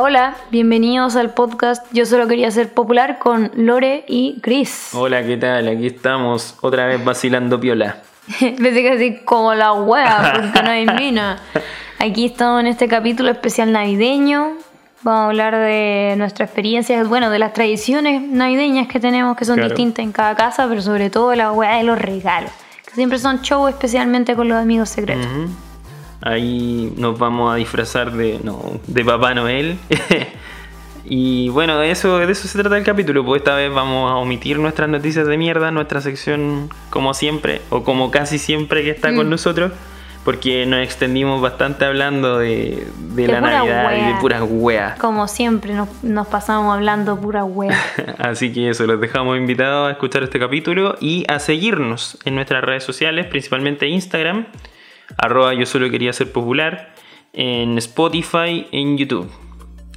Hola, hola, bienvenidos al podcast Yo solo quería ser popular con Lore y Chris. Hola, ¿qué tal? Aquí estamos otra vez vacilando piola. Pensé que así como la wea, porque no hay mina. Aquí estamos en este capítulo especial navideño. Vamos a hablar de nuestra experiencia, bueno, de las tradiciones navideñas que tenemos, que son Claro. distintas en cada casa, pero sobre todo la wea de los regalos, que siempre son show especialmente con los amigos secretos. Ujú. Ahí nos vamos a disfrazar de, no, de Papá Noel. y bueno, de eso, de eso se trata el capítulo. Pues esta vez vamos a omitir nuestras noticias de mierda, nuestra sección como siempre, o como casi siempre que está con Mm. nosotros. Porque nos extendimos bastante hablando de, de De la Navidad y de puras weas. Como siempre, nos, nos pasamos hablando pura wea. Así que eso, los dejamos invitados a escuchar este capítulo y a seguirnos en nuestras redes sociales, principalmente Instagram, arroba yo solo quería ser popular, en Spotify, en YouTube.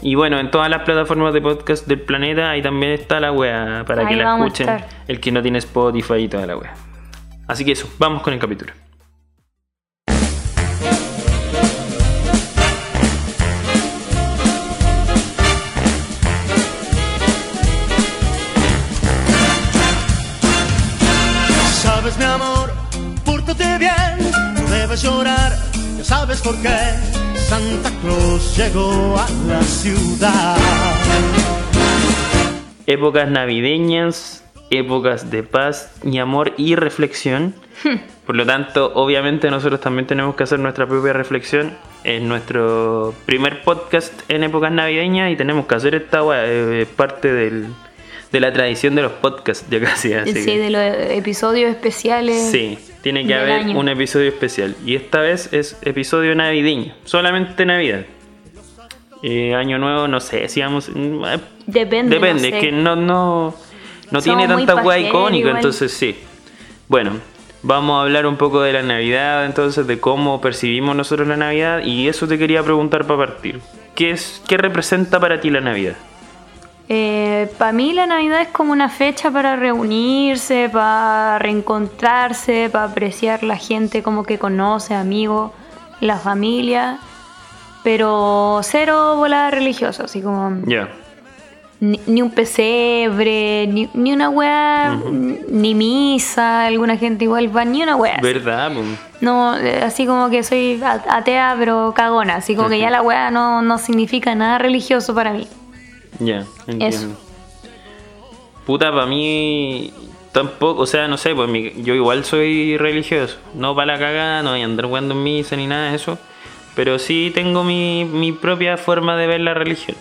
Y bueno, en todas las plataformas de podcast del planeta, ahí también está la wea para que la escuchen, el que no tiene Spotify y toda la wea. Así que eso, vamos con el capítulo. Sabes mi amor, pórtate bien, debes llorar, ya sabes por qué. Santa Claus llegó a la ciudad. Épocas navideñas, épocas de paz y amor y reflexión. Por lo tanto, obviamente nosotros también tenemos que hacer nuestra propia reflexión en nuestro primer podcast en épocas navideñas y tenemos que hacer esta eh, parte del- de la tradición de los podcasts ya casi. Así sí, que- de los episodios especiales. Sí, tiene que haber año. un episodio especial. Y esta vez es episodio navideño, solamente Navidad. Eh, año nuevo, no sé si vamos. mm, eh, Depende. Depende, no sé. que no, no, no tiene tanta hueá icónica, igual. entonces sí. Bueno, vamos a hablar un poco de la Navidad, entonces de cómo percibimos nosotros la Navidad y eso te quería preguntar para partir. ¿Qué, es, qué representa para ti la Navidad? Para mí la Navidad es como una fecha para reunirse, para reencontrarse, para apreciar la gente como que conoce, amigos, la familia, pero cero volada religiosa, así como Ya, ni, ni un pesebre, ni, ni una weá, ni misa, alguna gente igual va, ni una weá. ¿verdad? No, eh, así como que soy a- atea pero cagona, así como que ya la weá no, no significa nada religioso para mí. Ya, entiendo. Puta, para mí tampoco, o sea, no sé, pues mi- yo igual soy religioso. No para la cagada, no voy a andar jugando en misa ni nada de eso. Pero sí tengo mi, mi propia forma de ver la religión.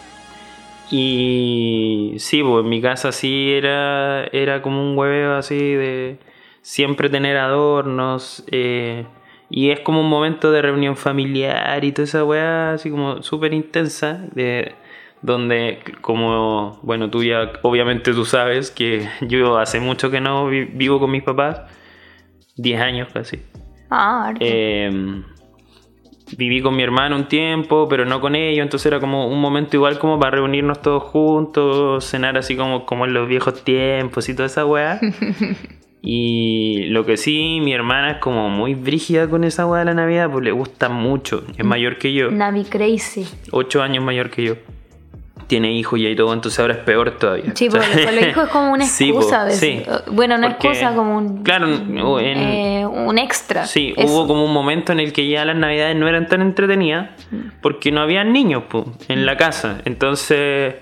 Y sí, pues en mi casa sí era, era como un hueveo así de siempre tener adornos. eh, y es como un momento de reunión familiar y toda esa weá así como súper intensa. De, donde como, bueno, tú ya obviamente tú sabes que yo hace mucho que no vi- vivo con mis papás. 10 años casi. Ah. Eh, viví con mi hermano un tiempo, pero no con ellos, entonces era como un momento igual como para reunirnos todos juntos, cenar así como, como en los viejos tiempos y toda esa weá. y lo que sí, mi hermana es como muy brígida con esa weá de la Navidad, pues le gusta mucho, es mayor que yo, Navi Crazy. 8 años mayor que yo. Tiene hijos y ahí todo, entonces ahora es peor todavía. Sí, porque con los hijos es como una Sí, po, excusa. sí. Bueno, no Porque- excusa, como un, Claro, en- eh, un extra. Sí, Eso. hubo como un momento en el que ya las navidades no eran tan entretenidas porque no había niños po, en la casa. Entonces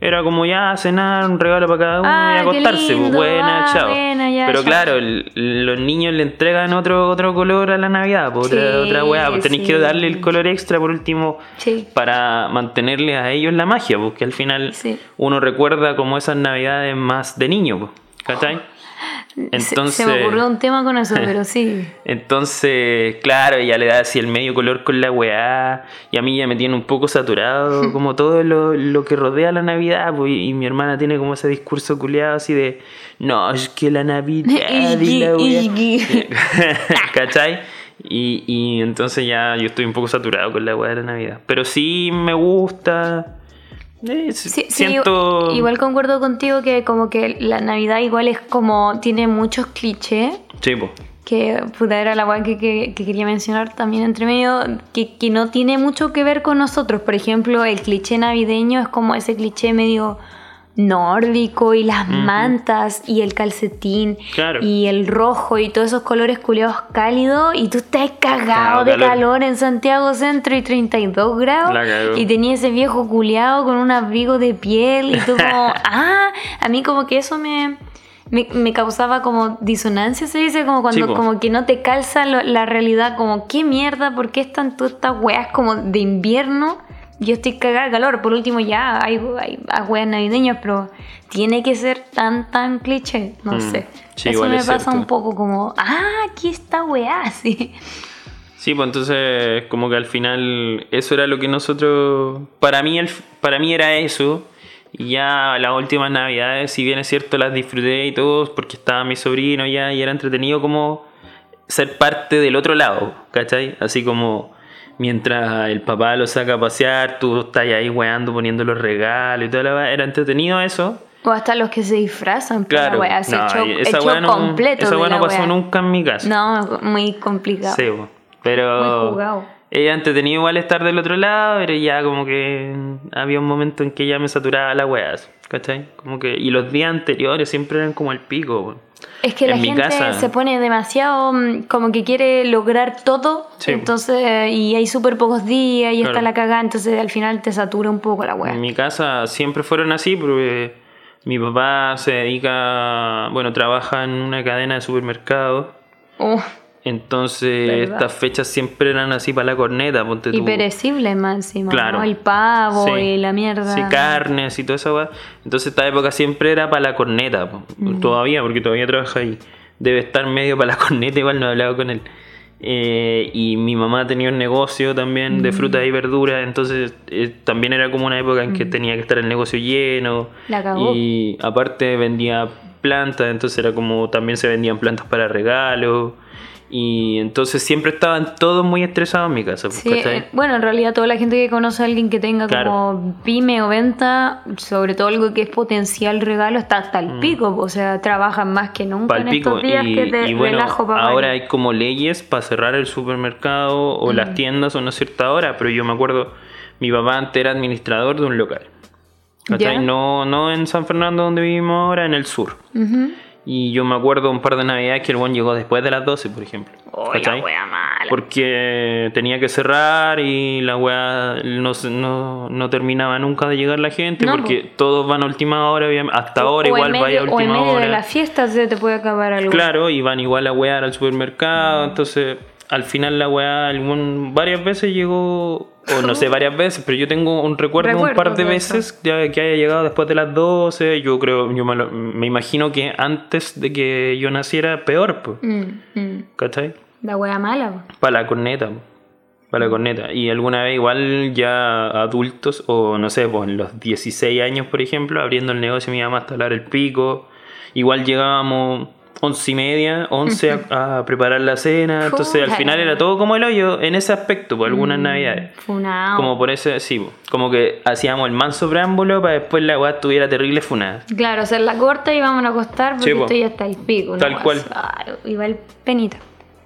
era como ya cenar, un regalo para cada uno Ah, y acostarse. po, lindo, buena, ah, chao. buena, ya, Pero claro, el- los niños le entregan otro otro color a la navidad, po, otra, Sí, otra weá. pues Tenéis sí. que darle el color extra por último Sí. para mantenerle a ellos la magia, porque al final uno recuerda como esas navidades más de niño, po, ¿cachai? Entonces... Se, me ocurrió un tema con eso, pero sí. Entonces, claro, ella le da así el medio color con la weá. Y a mí ya me tiene un poco saturado, como todo lo, lo que rodea la Navidad. pues, y, y mi hermana tiene como ese discurso culiado así de: No, es que la Navidad y la weá". ¿Cachai? Y, y entonces ya yo estoy un poco saturado con la weá de la Navidad. Pero sí me gusta. Eh, Sí, sí, siento. igual concuerdo contigo que como que la Navidad igual es como tiene muchos clichés Sí, po. Que puta era la weá que, que- que quería mencionar también entre medio, que, que no tiene mucho que ver con nosotros. Por ejemplo, el cliché navideño es como ese cliché medio nórdico y las mantas y el calcetín Claro. y el rojo y todos esos colores culeados cálidos y tú estás cagado de calor. calor en Santiago Centro y 32 grados y tenía ese viejo culeado con un abrigo de piel y tú como, ah, a mí como que eso me, me, me causaba como disonancia, se dice, como cuando como que no te calza lo- la realidad, como qué mierda, ¿por qué están todas estas weas como de invierno? Yo estoy cagada de calor, por último ya hay, hay, hay weas navideñas, pero tiene que ser tan, tan cliché, no Mm, sé. sí, Eso me es pasa cierto. un poco como, ah, aquí está wea, sí. Sí, pues entonces como que al final eso era lo que nosotros, para mí, el, para mí era eso. Y ya las últimas navidades, si bien es cierto, las disfruté y todo, porque estaba mi sobrino ya y era entretenido como ser parte del otro lado, ¿cachai? Así como mientras el papá lo saca a pasear, tú estás ahí weando, poniendo los regalos y toda la. Era entretenido eso. O hasta los que se disfrazan, pero Claro, wea, ese no, hecho, esa hecho no, completo esa weá no pasó wea. nunca en mi casa. No, muy complicado. Sí, pero Muy jugado. Ella entretenido igual estar del otro lado, pero ya como que había un momento en que ya me saturaba la wea, ¿cachai? Como que, y los días anteriores siempre eran como el pico. Es que la En gente casa- se pone demasiado mm, como que quiere lograr todo, Sí. entonces y hay súper pocos días y está la cagada, entonces al final te satura un poco la En wea. mi casa siempre fueron así porque mi papá se dedica, bueno, trabaja en una cadena de supermercados. Uh, Entonces ¿Verdad? estas fechas siempre eran así para la corneta, ponte y tú. perecible más encima, Claro. ¿no? El pavo Sí. y la mierda. Sí, carnes y toda esa weá. Entonces esta época siempre era para la corneta. Mm. todavía, porque todavía trabaja ahí. Debe estar medio para la corneta, igual no he hablado con él. Eh, y mi mamá tenía un negocio también Mm. de frutas y verduras, entonces eh, también era como una época en que tenía que estar el negocio lleno. Mm. La cagó. Y aparte vendía plantas, entonces era como también se vendían plantas para regalos. Y entonces siempre estaban todos muy estresados en mi casa. Eh, bueno, en realidad toda la gente que conoce a alguien que tenga Claro. como pyme o venta, sobre todo algo que es potencial regalo, está hasta el pico, o sea, trabajan más que nunca en estos días Y, que te y bueno, relajo para ahora hay como leyes para cerrar el supermercado o las tiendas a una cierta hora, pero yo me acuerdo, mi papá antes era administrador de un local. No, no en San Fernando donde vivimos ahora, en el sur. Ujú. Y yo me acuerdo un par de navidades que el buen llegó después de las 12, por ejemplo. Oh, la wea mala. Porque tenía que cerrar y la weá no, se- no, no terminaba nunca de llegar la gente No, porque todos van a última hora, obviamente. hasta ahora O igual medio- vaya a O en última medio hora. de la fiesta se te puede acabar algo. Claro, y van igual a wear al supermercado, entonces al final la weá algún, varias veces llegó, o no sé, varias veces, pero yo tengo un recuerdo, un par de de veces ya que haya llegado después de las 12, yo creo, yo me, lo- me imagino que antes de que yo naciera, peor, pues, Mm, mm. ¿cachai? La wea mala. Para la corneta, para la corneta. Y alguna vez igual ya adultos, o no sé, pues en los 16 años, por ejemplo, abriendo el negocio mi mamá hasta hablar el pico, igual llegábamos once y media, once a, a preparar la cena, entonces al final era todo como el hoyo en ese aspecto, por algunas navidades. Funao. Como por ese, sí, po. como que hacíamos el manso preámbulo para después la weá estuviera terrible funada. Claro, hacer la corta y vamos a acostar porque Sí, esto ya está el pico. ¿no? Tal cual. Ah, igual penita.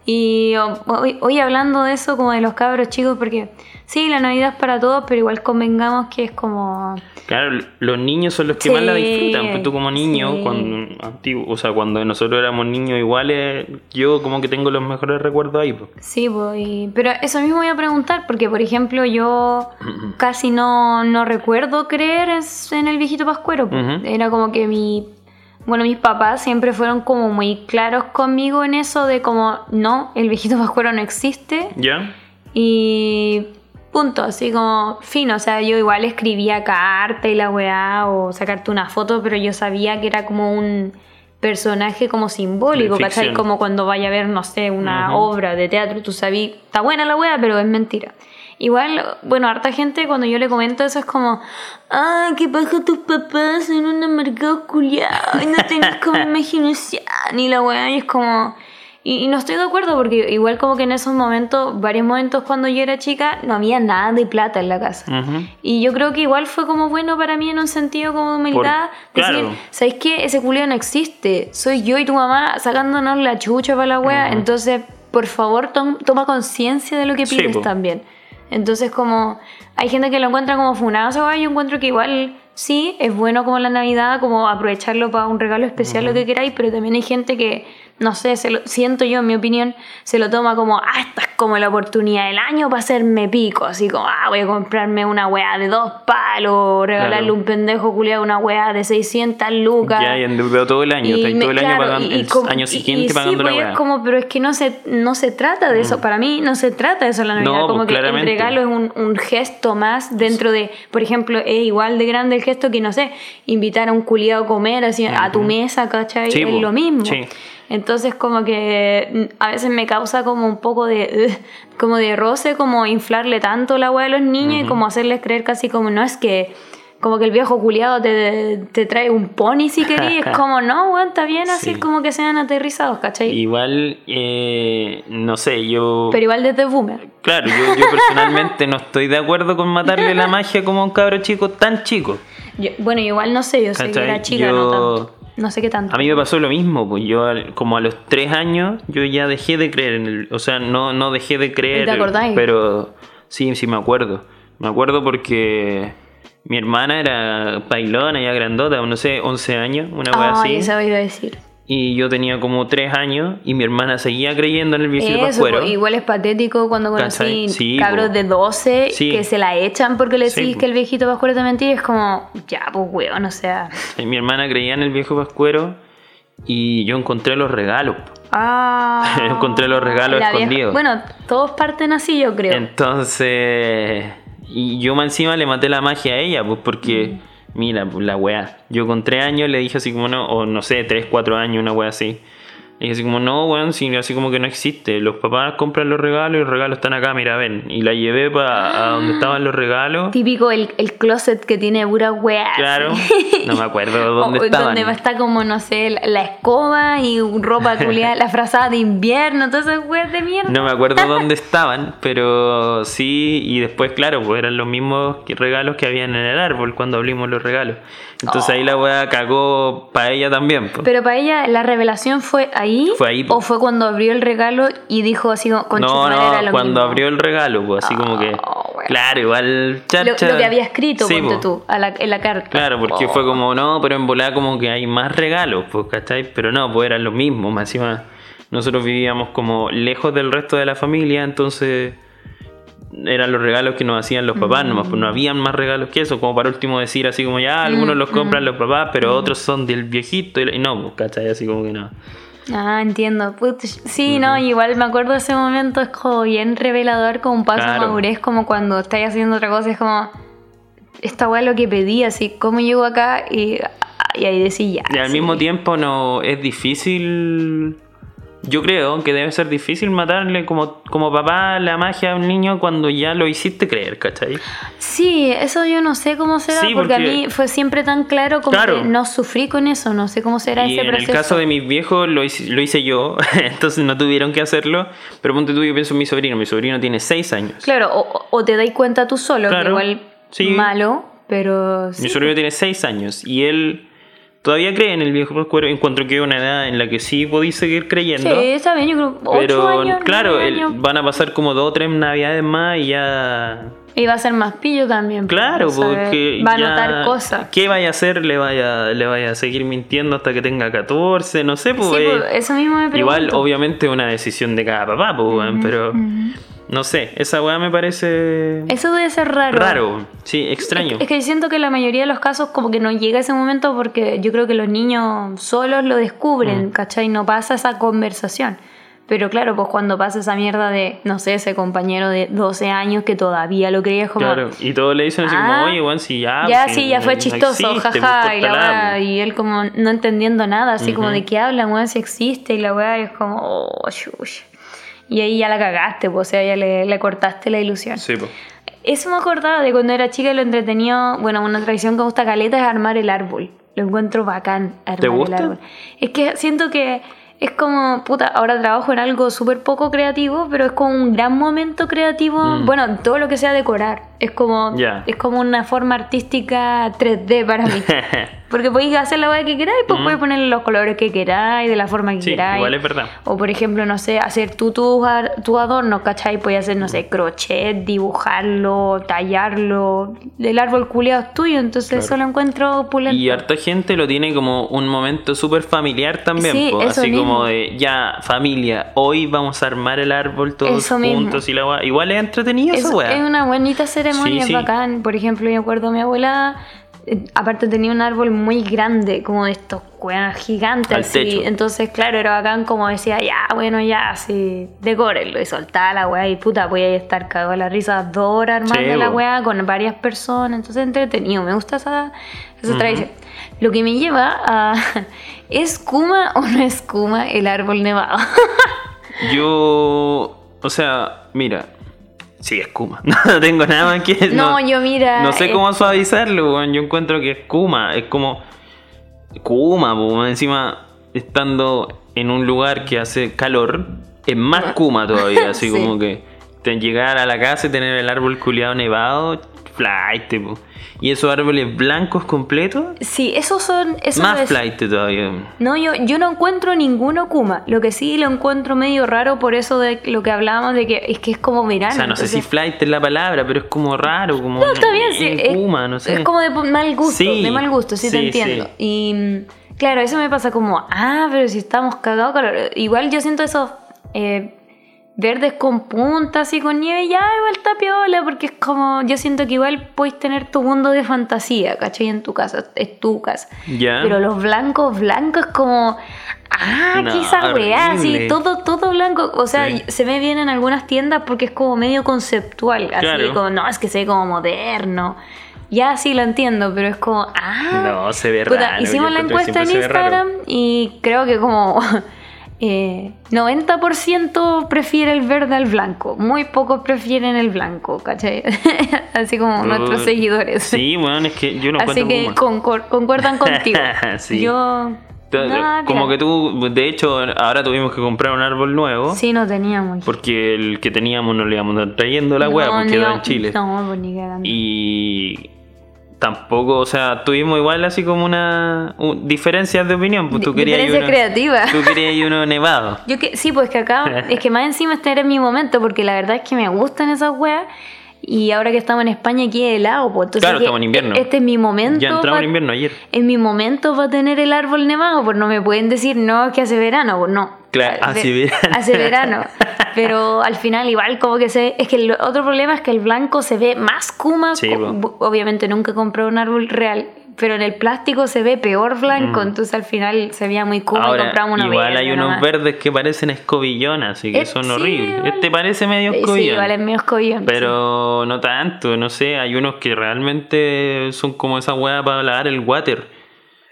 Y oh, hoy, hoy hablando de eso, como de los cabros chicos, porque sí, la Navidad es para todos, pero igual convengamos que es como. Claro, los niños son los que Sí, más la disfrutan. Pues tú como niño, sí. cuando antiguo, o sea, cuando nosotros éramos niños iguales, yo como que tengo los mejores recuerdos ahí. Pues. Sí, y- pero eso mismo voy a preguntar, porque por ejemplo yo casi no, no recuerdo creer en el viejito pascuero. Ujú. Era como que mi... Bueno, mis papás siempre fueron como muy claros conmigo en eso de como, no, el viejito pascuero no existe. ¿Ya? Y punto, así como fino. O sea, yo igual escribía carta y la weá o sacarte una foto, pero yo sabía que era como un personaje como simbólico, ¿cachai? Como cuando vaya a ver, no sé, una obra de teatro, tú sabías, está buena la weá, pero es mentira. Igual, bueno, harta gente cuando yo le comento eso es como, ah, qué paja tus papás en un mercado culiado y no tenés como imaginación y la weá, y es como, Y, y no estoy de acuerdo porque igual como que en esos momentos, varios momentos cuando yo era chica, no había nada de plata en la casa. Ujú. Y yo creo que igual fue como bueno para mí en un sentido como de humildad. Por- decir, claro. ¿sabéis qué? Ese culiao no existe. Soy yo y tu mamá sacándonos la chucha para la wea. Entonces, por favor, tom- toma conciencia de lo que pides también. Entonces, como hay gente que lo encuentra como funado, wea, yo encuentro que igual sí, es bueno como la Navidad, como aprovecharlo para un regalo especial, lo que queráis, pero también hay gente que, no sé, se lo, siento yo, en mi opinión, se lo toma como, ah, esta es como la oportunidad del año para hacerme pico, así como, ah, voy a comprarme una wea de dos palos, regalarle Claro. un pendejo culiado una wea de 600 lucas. Ya, y endeudado todo el año. Estáis me- todo el año claro, pagando, y- y el como- año y- siguiente y sí, pagando la pues, weá. es como, pero es que no se, no se trata de eso. Para mí no se trata de eso la Navidad. No, como pues, que el claramente. regalo es un, un gesto más dentro de, por ejemplo, es igual de grande el gesto que, no sé, invitar a un culiado a comer así, a tu mesa, ¿cachai? Sí, es pues, lo mismo. sí. Entonces como que mm, a veces me causa como un poco de ugh, como de roce, como inflarle tanto la weá a los niños y como hacerles creer casi como no es que como que el viejo culiado te, te trae un pony si querés, es como no, weón, está bien así Sí. como que sean aterrizados, ¿cachai? Igual, eh, no sé, yo... Pero igual desde boomer. Claro, yo, yo personalmente no estoy de acuerdo con matarle la magia como a un cabro chico tan chico. Yo- bueno, igual no sé, yo sé que era chica, Yo- no tanto. No sé qué tanto. A mí me pasó lo mismo, pues yo como a los tres años yo ya dejé de creer en el, o sea, no, no dejé de creer, ¿Te acordáis? pero sí, sí me acuerdo. Me acuerdo porque mi hermana era bailona, ya grandota, no sé, 11 años, una wea Ay, así. eso iba a decir. Y yo tenía como tres años y mi hermana seguía creyendo en el viejito Eso, pascuero. po, igual es patético cuando conocí cabros po. de 12 Sí. que se la echan porque le decís que el viejito pascuero te mentira. Es como, ya, pues, weón, o sea. Mi hermana creía en el viejo pascuero y yo encontré los regalos. Ah, Encontré los regalos la vieja- escondidos. Bueno, todos parten así, yo creo. Entonces, y yo más encima le maté la magia a ella, pues porque, mira, la weá. Yo con tres años le dije así como no, o no sé, tres, cuatro años, una weá así. Dije así como, no, weón, sí, así como que no existe. Los papás compran los regalos y los regalos están acá, mira, ven. Y la llevé para a donde estaban los regalos. Típico el, el closet que tiene pura weá. Claro, no me acuerdo dónde O estaban. Donde está como, no sé, la, escoba y ropa culiada, la frazada de invierno, todas esas weas de mierda. No me acuerdo dónde estaban, pero sí, y después, claro, pues eran los mismos regalos que habían en el árbol cuando abrimos los regalos. Entonces ahí la weá cagó para ella también. pues. Pero para ella, ¿la revelación fue ahí? Fue ahí, po. ¿O fue cuando abrió el regalo y dijo así como, "Concha no, era no, lo cuando mismo"? abrió el regalo, pues así como que. Oh, bueno. Claro, igual. Lo, lo que había escrito, Sí, ponte po. tú, a la- en la carta. Claro, porque Oh. fue como, no, pero en volada como que hay más regalos, pues, ¿cachai? Pero no, pues eran los mismos, más encima nosotros vivíamos como lejos del resto de la familia, entonces eran los regalos que nos hacían los papás, nomás, pues no habían más regalos que eso, como para último decir así como ya, algunos los compran los papás, pero otros son del viejito, y no, pues, ¿cachai? Así como que no. Ah, entiendo. Sí, no, igual me acuerdo de ese momento, es como bien revelador, como un paso de Claro. madurez, como cuando estáis haciendo otra cosa, es como, esta weá es lo que pedí, así, ¿cómo llego acá? Y, y ahí decís ya. Y al sí. mismo tiempo no es difícil. Yo creo que debe ser difícil matarle como, como papá la magia a un niño cuando ya lo hiciste creer, ¿cachai? Sí, eso yo no sé cómo será, Sí, porque, a porque- mí fue siempre tan claro como Claro. que no sufrí con eso, no sé cómo será Y ese en proceso. el caso de mis viejos lo hice, lo hice yo, entonces no tuvieron que hacerlo. Pero ponte tú, yo pienso en mi sobrino. Mi sobrino tiene 6 años. Claro, o, o te dais cuenta tú solo, que Claro, igual sí. malo, pero sí. Mi sobrino tiene 6 años y él todavía cree en el viejo pascuero. Encuentro que es una edad en la que sí podéis seguir creyendo. Sí, está bien, yo creo ocho Pero años, claro, el- van a pasar como dos o tres navidades más y ya Y va a ser más pillo también. Claro, porque Va a notar cosas. ¿Qué vaya a hacer? ¿Le vaya, le vaya a seguir mintiendo hasta que tenga 14? No sé, pues. Sí, eh, pues, eso mismo me pregunto. igual, obviamente, es una decisión de cada papá, pues, weón, pero. No sé, esa weá me parece. Eso debe ser raro. raro, sí, extraño. Es que siento que la mayoría de los casos como que no llega ese momento porque yo creo que los niños solos lo descubren, Mm. ¿cachai? No pasa esa conversación. Pero claro, pues cuando pasa esa mierda de, no sé, ese compañero de 12 años que todavía lo creía como... Claro, y todos le dicen así como, Ah, oye, weón, si ya. ya, sí, ya fue no chistoso, existe, jaja, y la weá, y él como no entendiendo nada, así como de qué hablan, weón, si existe, y la weá es como, oh, shush. Y ahí ya la cagaste, pues, o sea, ya le, le cortaste la ilusión. Sí, pues. Eso me acordaba de cuando era chica y lo entretenido, bueno, una tradición que me gusta caleta es armar el árbol. Lo encuentro bacán armar ¿Te gusta? el árbol. Es que siento que es como, puta, ahora trabajo en algo súper poco creativo, pero es como un gran momento creativo. Mm. Bueno, todo lo que sea decorar. Es como, Ya. es como una forma artística 3D para mí. Porque podéis hacer la weá que queráis, pues Mm. podéis ponerle los colores que queráis, de la forma que Sí, queráis. igual es verdad. O por ejemplo, no sé, hacer tú tus tu adornos, ¿cachai? Podéis hacer, no sé, crochet, dibujarlo, tallarlo. El árbol culeado es tuyo, entonces Claro. eso lo encuentro. Y harta gente lo tiene como un momento súper familiar también, Sí, po, eso así mismo. como de, ya, familia, hoy vamos a armar el árbol todos Eso mismo. juntos y la weá. Igual es entretenido Es, esa weá. es una bonita ceremonia, Sí, es bacán. Por ejemplo, yo acuerdo a mi abuela, eh, aparte tenía un árbol muy grande, como de estos weones gigantes. Al así. techo. Entonces, claro, era bacán como decía, ya, bueno, ya, así, decórenlo. Y soltaba la weá y puta, voy a estar cagado a la risa dos horas armando Sí, la weá con varias personas. Entonces, entretenido, me gusta esa, esa tradición. Lo que me lleva a, ¿es Kuma o no es Kuma el árbol nevado? Yo, o sea, mira, sí, es Kuma. No tengo nada más que No, yo mira, No sé eh, cómo suavizarlo, weón. Yo encuentro que es Kuma. Es como Kuma, po, encima estando en un lugar que hace calor, es más Kuma todavía. Así Sí. como que llegar a la casa y tener el árbol culiado nevado, flight, po. Y esos árboles blancos completos, Sí, esos son... Esos más flight todavía. No, yo, yo no encuentro ninguno Kuma. Lo que sí lo encuentro medio raro por eso de lo que hablábamos de que es que es como verano. O sea, no sé si flight es la palabra, pero es como raro, como No, está bien, sí. Es, Kuma, no sé. es como de mal gusto, Sí, de mal gusto, sí, te entiendo. sí. Y claro, eso me pasa como, ah, pero si estamos cagados. Igual yo siento esos eh, verdes con puntas y con nieve, ya igual está piola, porque es como, yo siento que igual puedes tener tu mundo de fantasía, ¿cachai? En tu casa, es tu casa. Ya. Pero los blancos, blancos como. Ah, No, qué esa weá, horrible. todo, todo blanco. O sea, Sí. se ve bien en algunas tiendas porque es como medio conceptual. Así Claro. como, no, es que se ve como moderno. Ya sí lo entiendo, pero es como, ah. No, se ve Puta, raro. hicimos la encuesta en. Instagram y creo que como eh, 90% prefiere el verde al blanco. Muy pocos prefieren el blanco, ¿cachai? Así como nuestros seguidores. Sí, bueno, es que yo no Así que concor- concuerdan contigo. Sí. Yo. Como que tú, de hecho, ahora tuvimos que comprar un árbol nuevo. Sí, no teníamos. Porque el que teníamos no le íbamos a trayendo la hueá No, porque ni quedó yo- en Chile. No, pues ni. Y tampoco, o sea, tuvimos igual así como una un- diferencias de opinión. Pues tú querías diferencia uno, creativa. Tú querías uno nevado. Yo que, sí, pues que acá, es que más encima este era mi momento, porque la verdad es que me gustan esas weas. Y ahora que estamos en España, aquí es helado, pues entonces Claro, estamos en invierno. Este es mi momento. Ya entramos en invierno ayer. En mi momento va a tener el árbol nevado, pues no me pueden decir, no, es que hace verano, pues no. Claro, hace verano. Hace verano. Pero al final igual como que se... Es que el otro problema es que el blanco se ve más kuma. Sí, po. Obviamente nunca compré un árbol real, pero en el plástico se ve peor blanco, entonces al final se veía muy kuma y Mm. Ahora, compramos uno igual hay unos nomás. verdes que parecen escobillones, así que Eh, son sí, horribles. igual. Este parece medio Sí, escobillón. igual es medio escobillón. Pero no tanto, no sé, hay unos que realmente son como esa hueá para lavar el water.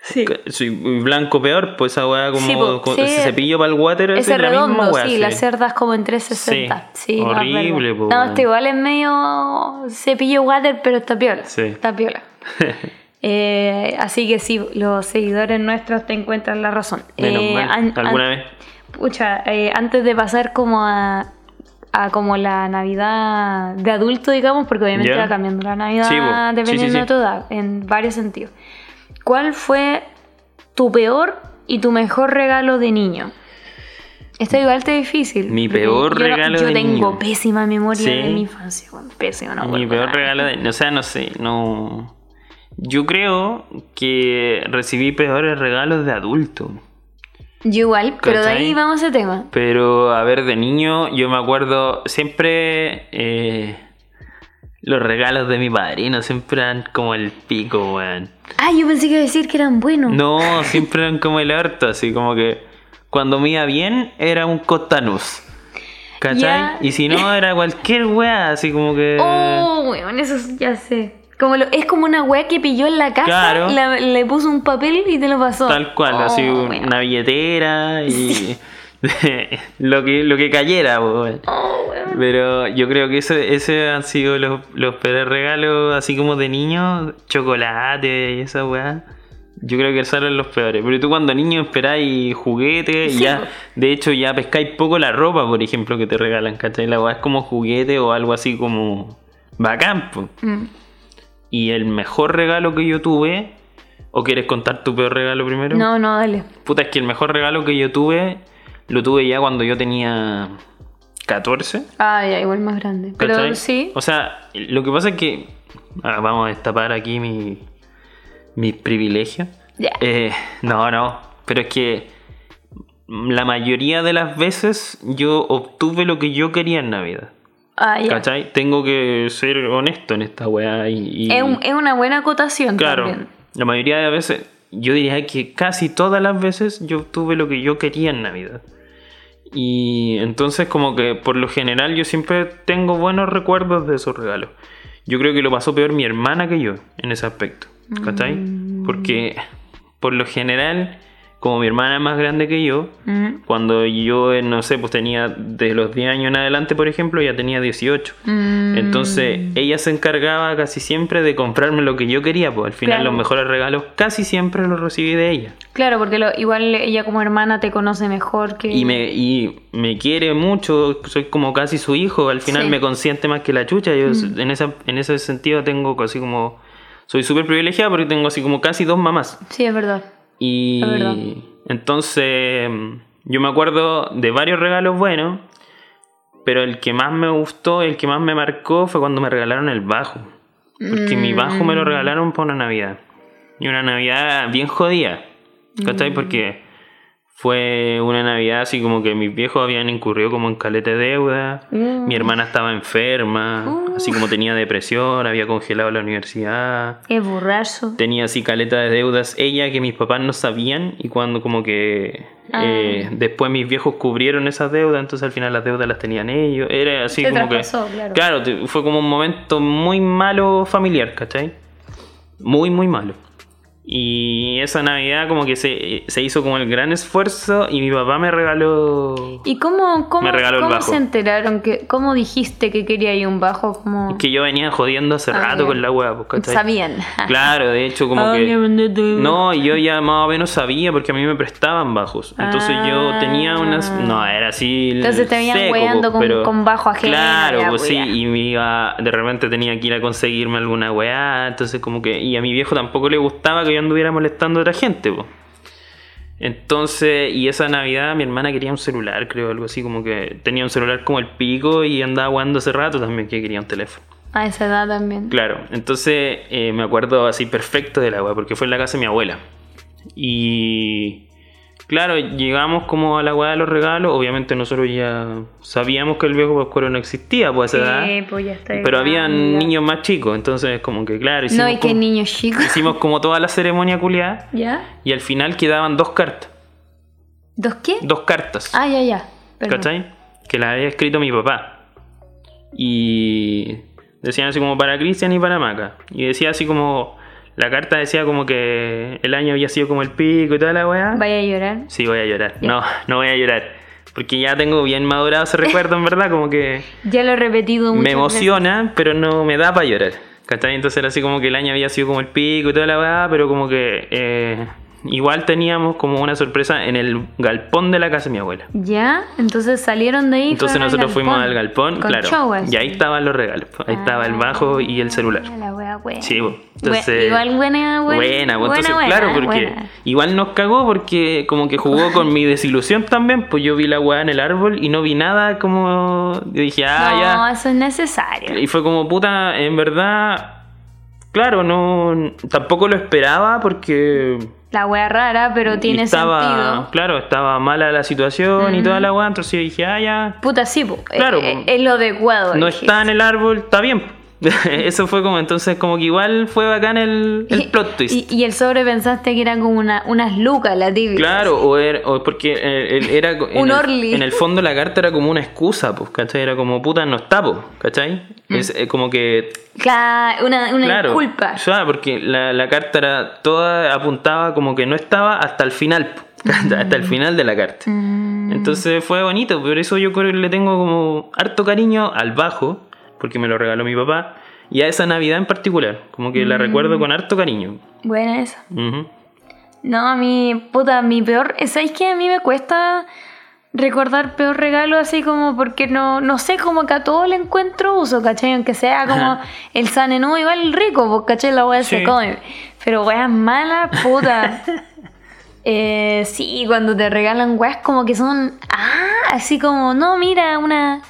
Sí. Sí, blanco peor, pues esa hueá como Sí, po, con sí. ese cepillo para el water Ese es la misma redondo, hueá, sí, las cerdas como en 360. Sí, horrible, po, No, este igual es medio cepillo water, pero está piola. Sí. Está piola. Eh, así que sí, los seguidores nuestros te encuentran la razón. Menos Eh, mal, an- alguna an- vez. Pucha, eh, antes de pasar como a, a como la Navidad de adulto, digamos, porque obviamente Ya. va cambiando la Navidad dependiendo de tu edad, en varios sentidos. ¿Cuál fue tu peor y tu mejor regalo de niño? Esto igual te es difícil. Mi peor yo regalo yo de tengo niño. pésima memoria Sí. de mi infancia, pésima, no Mi peor nada. regalo de... O sea, no sé, no... Yo creo que recibí peores regalos de adulto. Yo igual, pero de ahí vamos a ese tema. Pero, a ver, de niño, yo me acuerdo siempre. eh, los regalos de mi padrino siempre eran como el pico, weón. Ah, yo pensé que iba a decir que eran buenos. No, siempre eran como el harto, así como que cuando me iba bien era un costanús. ¿Cachai? Y si no, era cualquier weá, así como que. Oh, weón, eso ya sé. Como lo- es como una weá que pilló en la casa, Claro. la- le puso un papel y te lo pasó. Tal cual, Oh, así weón. una billetera y. lo, que, lo que cayera, weón. Oh, weón. Pero yo creo que ese, ese han sido los, los peores regalos, así como de niño, chocolate y esa weá. Yo creo que salen los peores. Pero tú cuando niño esperáis juguetes Sí, ya, de hecho ya pescáis poco la ropa, por ejemplo, que te regalan, ¿cachai? La weá es como juguete o algo así como bacán. Mm. Y el mejor regalo que yo tuve, ¿o quieres contar tu peor regalo primero? No, no, dale. Puta, es que el mejor regalo que yo tuve, lo tuve ya cuando yo tenía 14. Ah, ya, igual más grande. Pero ¿cachai? sí. O sea, lo que pasa es que. ah, vamos a destapar aquí mi, mis privilegios. Ya. Eh, no, no. Pero es que la mayoría de las veces yo obtuve lo que yo quería en Navidad. Ah, ya. ¿Cachai? Tengo que ser honesto en esta weá. Y, y- Es, un- es una buena acotación claro, también. la mayoría de veces, yo diría que casi todas las veces yo obtuve lo que yo quería en Navidad. Y entonces como que por lo general yo siempre tengo buenos recuerdos de esos regalos. Yo creo que lo pasó peor mi hermana que yo en ese aspecto. ¿Cachai? Porque por lo general, como mi hermana es más grande que yo, Mm, cuando yo, eh, no sé, pues tenía de los 10 años en adelante, por ejemplo, ya tenía 18. mm, Entonces, ella se encargaba casi siempre de comprarme lo que yo quería, pues al final Claro. los mejores regalos casi siempre los recibí de ella. Claro, porque lo- igual ella como hermana te conoce mejor que... Y me, y me quiere mucho, soy como casi su hijo, al final Sí. Mm. me consiente más que la chucha. Yo en, esa, en ese sentido tengo así como... Soy súper privilegiado porque tengo así como casi dos mamás. Sí, es verdad. Y entonces yo me acuerdo de varios regalos buenos, pero el que más me gustó, el que más me marcó fue cuando me regalaron el bajo. Porque mi bajo Mm. me lo regalaron para una Navidad. Y una Navidad bien jodida. ¿Cachai? Porque fue una Navidad así como que mis viejos habían incurrido como en caleta de deuda. Mm. Mi hermana estaba enferma, Uh. así como tenía depresión, había congelado la universidad Es burrazo. tenía así caleta de deudas ella que mis papás no sabían y cuando como que Ah. eh, después mis viejos cubrieron esas deudas entonces al final las deudas las tenían ellos era así como traspasó, que claro. te- fue como un momento muy malo familiar ¿cachai? muy muy malo y esa navidad como que se, se hizo como el gran esfuerzo y mi papá me regaló ¿Y cómo, cómo, Me regaló el cómo bajo. se enteraron? que ¿Cómo dijiste que quería ir un bajo? Como... que yo venía jodiendo hace Ah, rato con la hueá pues. Sabían. Claro, de hecho, como Ay, que. No, yo ya más o menos sabía porque a mí me prestaban bajos. Entonces yo tenía unas. No, era así. Entonces te venían weando po, con- con bajo ajeno, Claro, pues pues, sí, y me iba. De repente tenía que ir a conseguirme alguna weá. Entonces, como que. Y a mi viejo tampoco le gustaba que yo anduviera molestando a otra gente, po. Entonces, y esa Navidad mi hermana quería un celular, creo, algo así, como que tenía un celular como el pico y andaba jugando hace rato también que quería un teléfono. A esa edad también. Claro, entonces eh, me acuerdo así perfecto del agua, porque fue en la casa de mi abuela. Y claro, llegamos como a la weá de los regalos, obviamente nosotros ya sabíamos que el viejo Pascuero no existía pues a esa Sí, edad, pues ya está pero había ya. niños más chicos, entonces como que claro, hicimos, No, y que como, niños chicos. hicimos como toda la ceremonia culiada ¿Ya? y al final quedaban dos cartas, ¿Dos qué? dos cartas. Ah, ya, ya. Perdón. ¿Cachai? Que la había escrito mi papá. Y decían así como para Cristian y para Maca. Y decía así como. La carta decía como que el año había sido como el pico y toda la weá. Vaya a llorar. Sí, voy a llorar. No, no voy a llorar. Porque ya tengo bien madurado ese recuerdo, en verdad. Como que Ya lo he repetido muchas me emociona, pero no me da para llorar. ¿Cachai? Entonces era así como que el año había sido como el pico y toda la weá, pero como que. eh, igual teníamos como una sorpresa en el galpón de la casa de mi abuela. ¿Ya? Entonces salieron de ahí. Entonces nosotros fuimos al galpón. Con claro. y ahí estaban los regalos. pues, Ahí estaba el bajo y el celular. Ah, la wea buena. Sí, pues, entonces. igual buena, buena. Buena, pues, entonces, buena, claro, buena, porque buena. igual nos cagó porque como que jugó con mi desilusión también, pues yo vi la weá en el árbol y no vi nada como... Yo dije, ah, no, ya. eso es necesario. Y fue como, puta, en verdad... Claro, no... Tampoco lo esperaba porque... La wea rara, pero tiene estaba, sentido. Claro, estaba mala la situación y toda la weá, entonces yo dije, ah, ya... Puta, sí, po. Claro, Eh, eh, es lo adecuado. no está en el árbol, está bien. Eso fue como, entonces, como que igual fue bacán el, el Y- plot twist. Y, y el sobre pensaste que eran como una, unas lucas, la típica. Claro, o, era, o porque era. En Un el, Orly. En el fondo la carta era como una excusa, pues, ¿cachai? Era como puta, no está, pues, ¿cachai? Mm. Es eh, como que. Ca- Una, una claro. disculpa. Porque la, la carta era. Toda apuntaba como que no estaba hasta el final, hasta el final de la carta. Mm. Entonces fue bonito, por eso yo creo que le tengo como harto cariño al bajo, porque me lo regaló mi papá, y a esa Navidad en particular, como que la Mm. recuerdo con harto cariño. Buena esa. No, a mí, puta, mi peor. ¿Sabéis que a mí me cuesta recordar peor regalo así como porque no, no sé, como que a todo le encuentro uso, ¿cachai? Aunque sea como el sanenú igual el rico, pues, ¿cachai? La weá se Sí. come. Pero weas malas, puta. Eh, sí, cuando te regalan weas como que son. Ah, así como, no, mira, una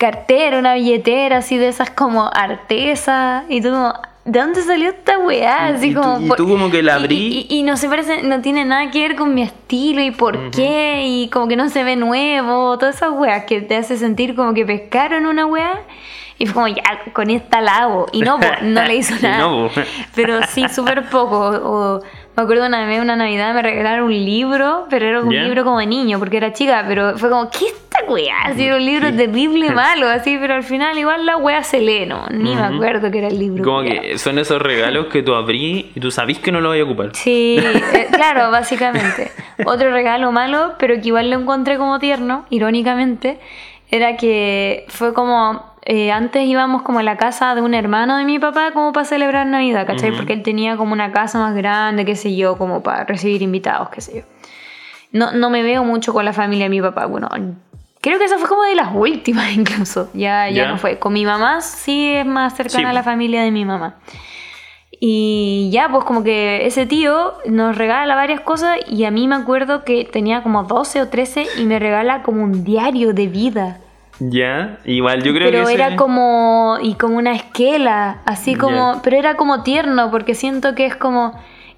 cartera, una billetera, así de esas como artesa. Y tú como, ¿de dónde salió esta weá? Así Y tú- como. y por- tú como que la y- abrí. Y, y no se parece, no tiene nada que ver con mi estilo y por qué. Y como que no se ve nuevo. Todas esas weas que te hace sentir como que pescaron una wea. Y fue como, ya, con esta la hago. Y no, po, no le hizo Y nada. no. Pero sí, súper poco. O, me acuerdo una vez, una Navidad, me regalaron un libro, pero era un libro como de niño, porque era chica, pero fue como, ¿qué esta weá? Así era un libro terrible, malo, así, pero al final igual la weá se lee, ¿no? Ni me acuerdo que era el libro. Como que son esos regalos que tú abrí y tú sabís que no lo voy a ocupar. Sí, eh, claro, básicamente. Otro regalo malo, pero que igual lo encontré como tierno, irónicamente, era que fue como, eh, antes íbamos como a la casa de un hermano de mi papá como para celebrar Navidad, ¿cachai? Ujú. Porque él tenía como una casa más grande, qué sé yo, como para recibir invitados, qué sé yo. No, no me veo mucho con la familia de mi papá, bueno, creo que esa fue como de las últimas incluso, ya, ya, Ya. no fue. Con mi mamá sí es más cercana Sí. a la familia de mi mamá. Y ya, pues como que ese tío nos regala varias cosas y a mí me acuerdo que tenía como 12 o 13 y me regala como un diario de vida. Ya, igual yo creo pero que ese- era como y como una esquela, así como, Ya. pero era como tierno porque siento que es como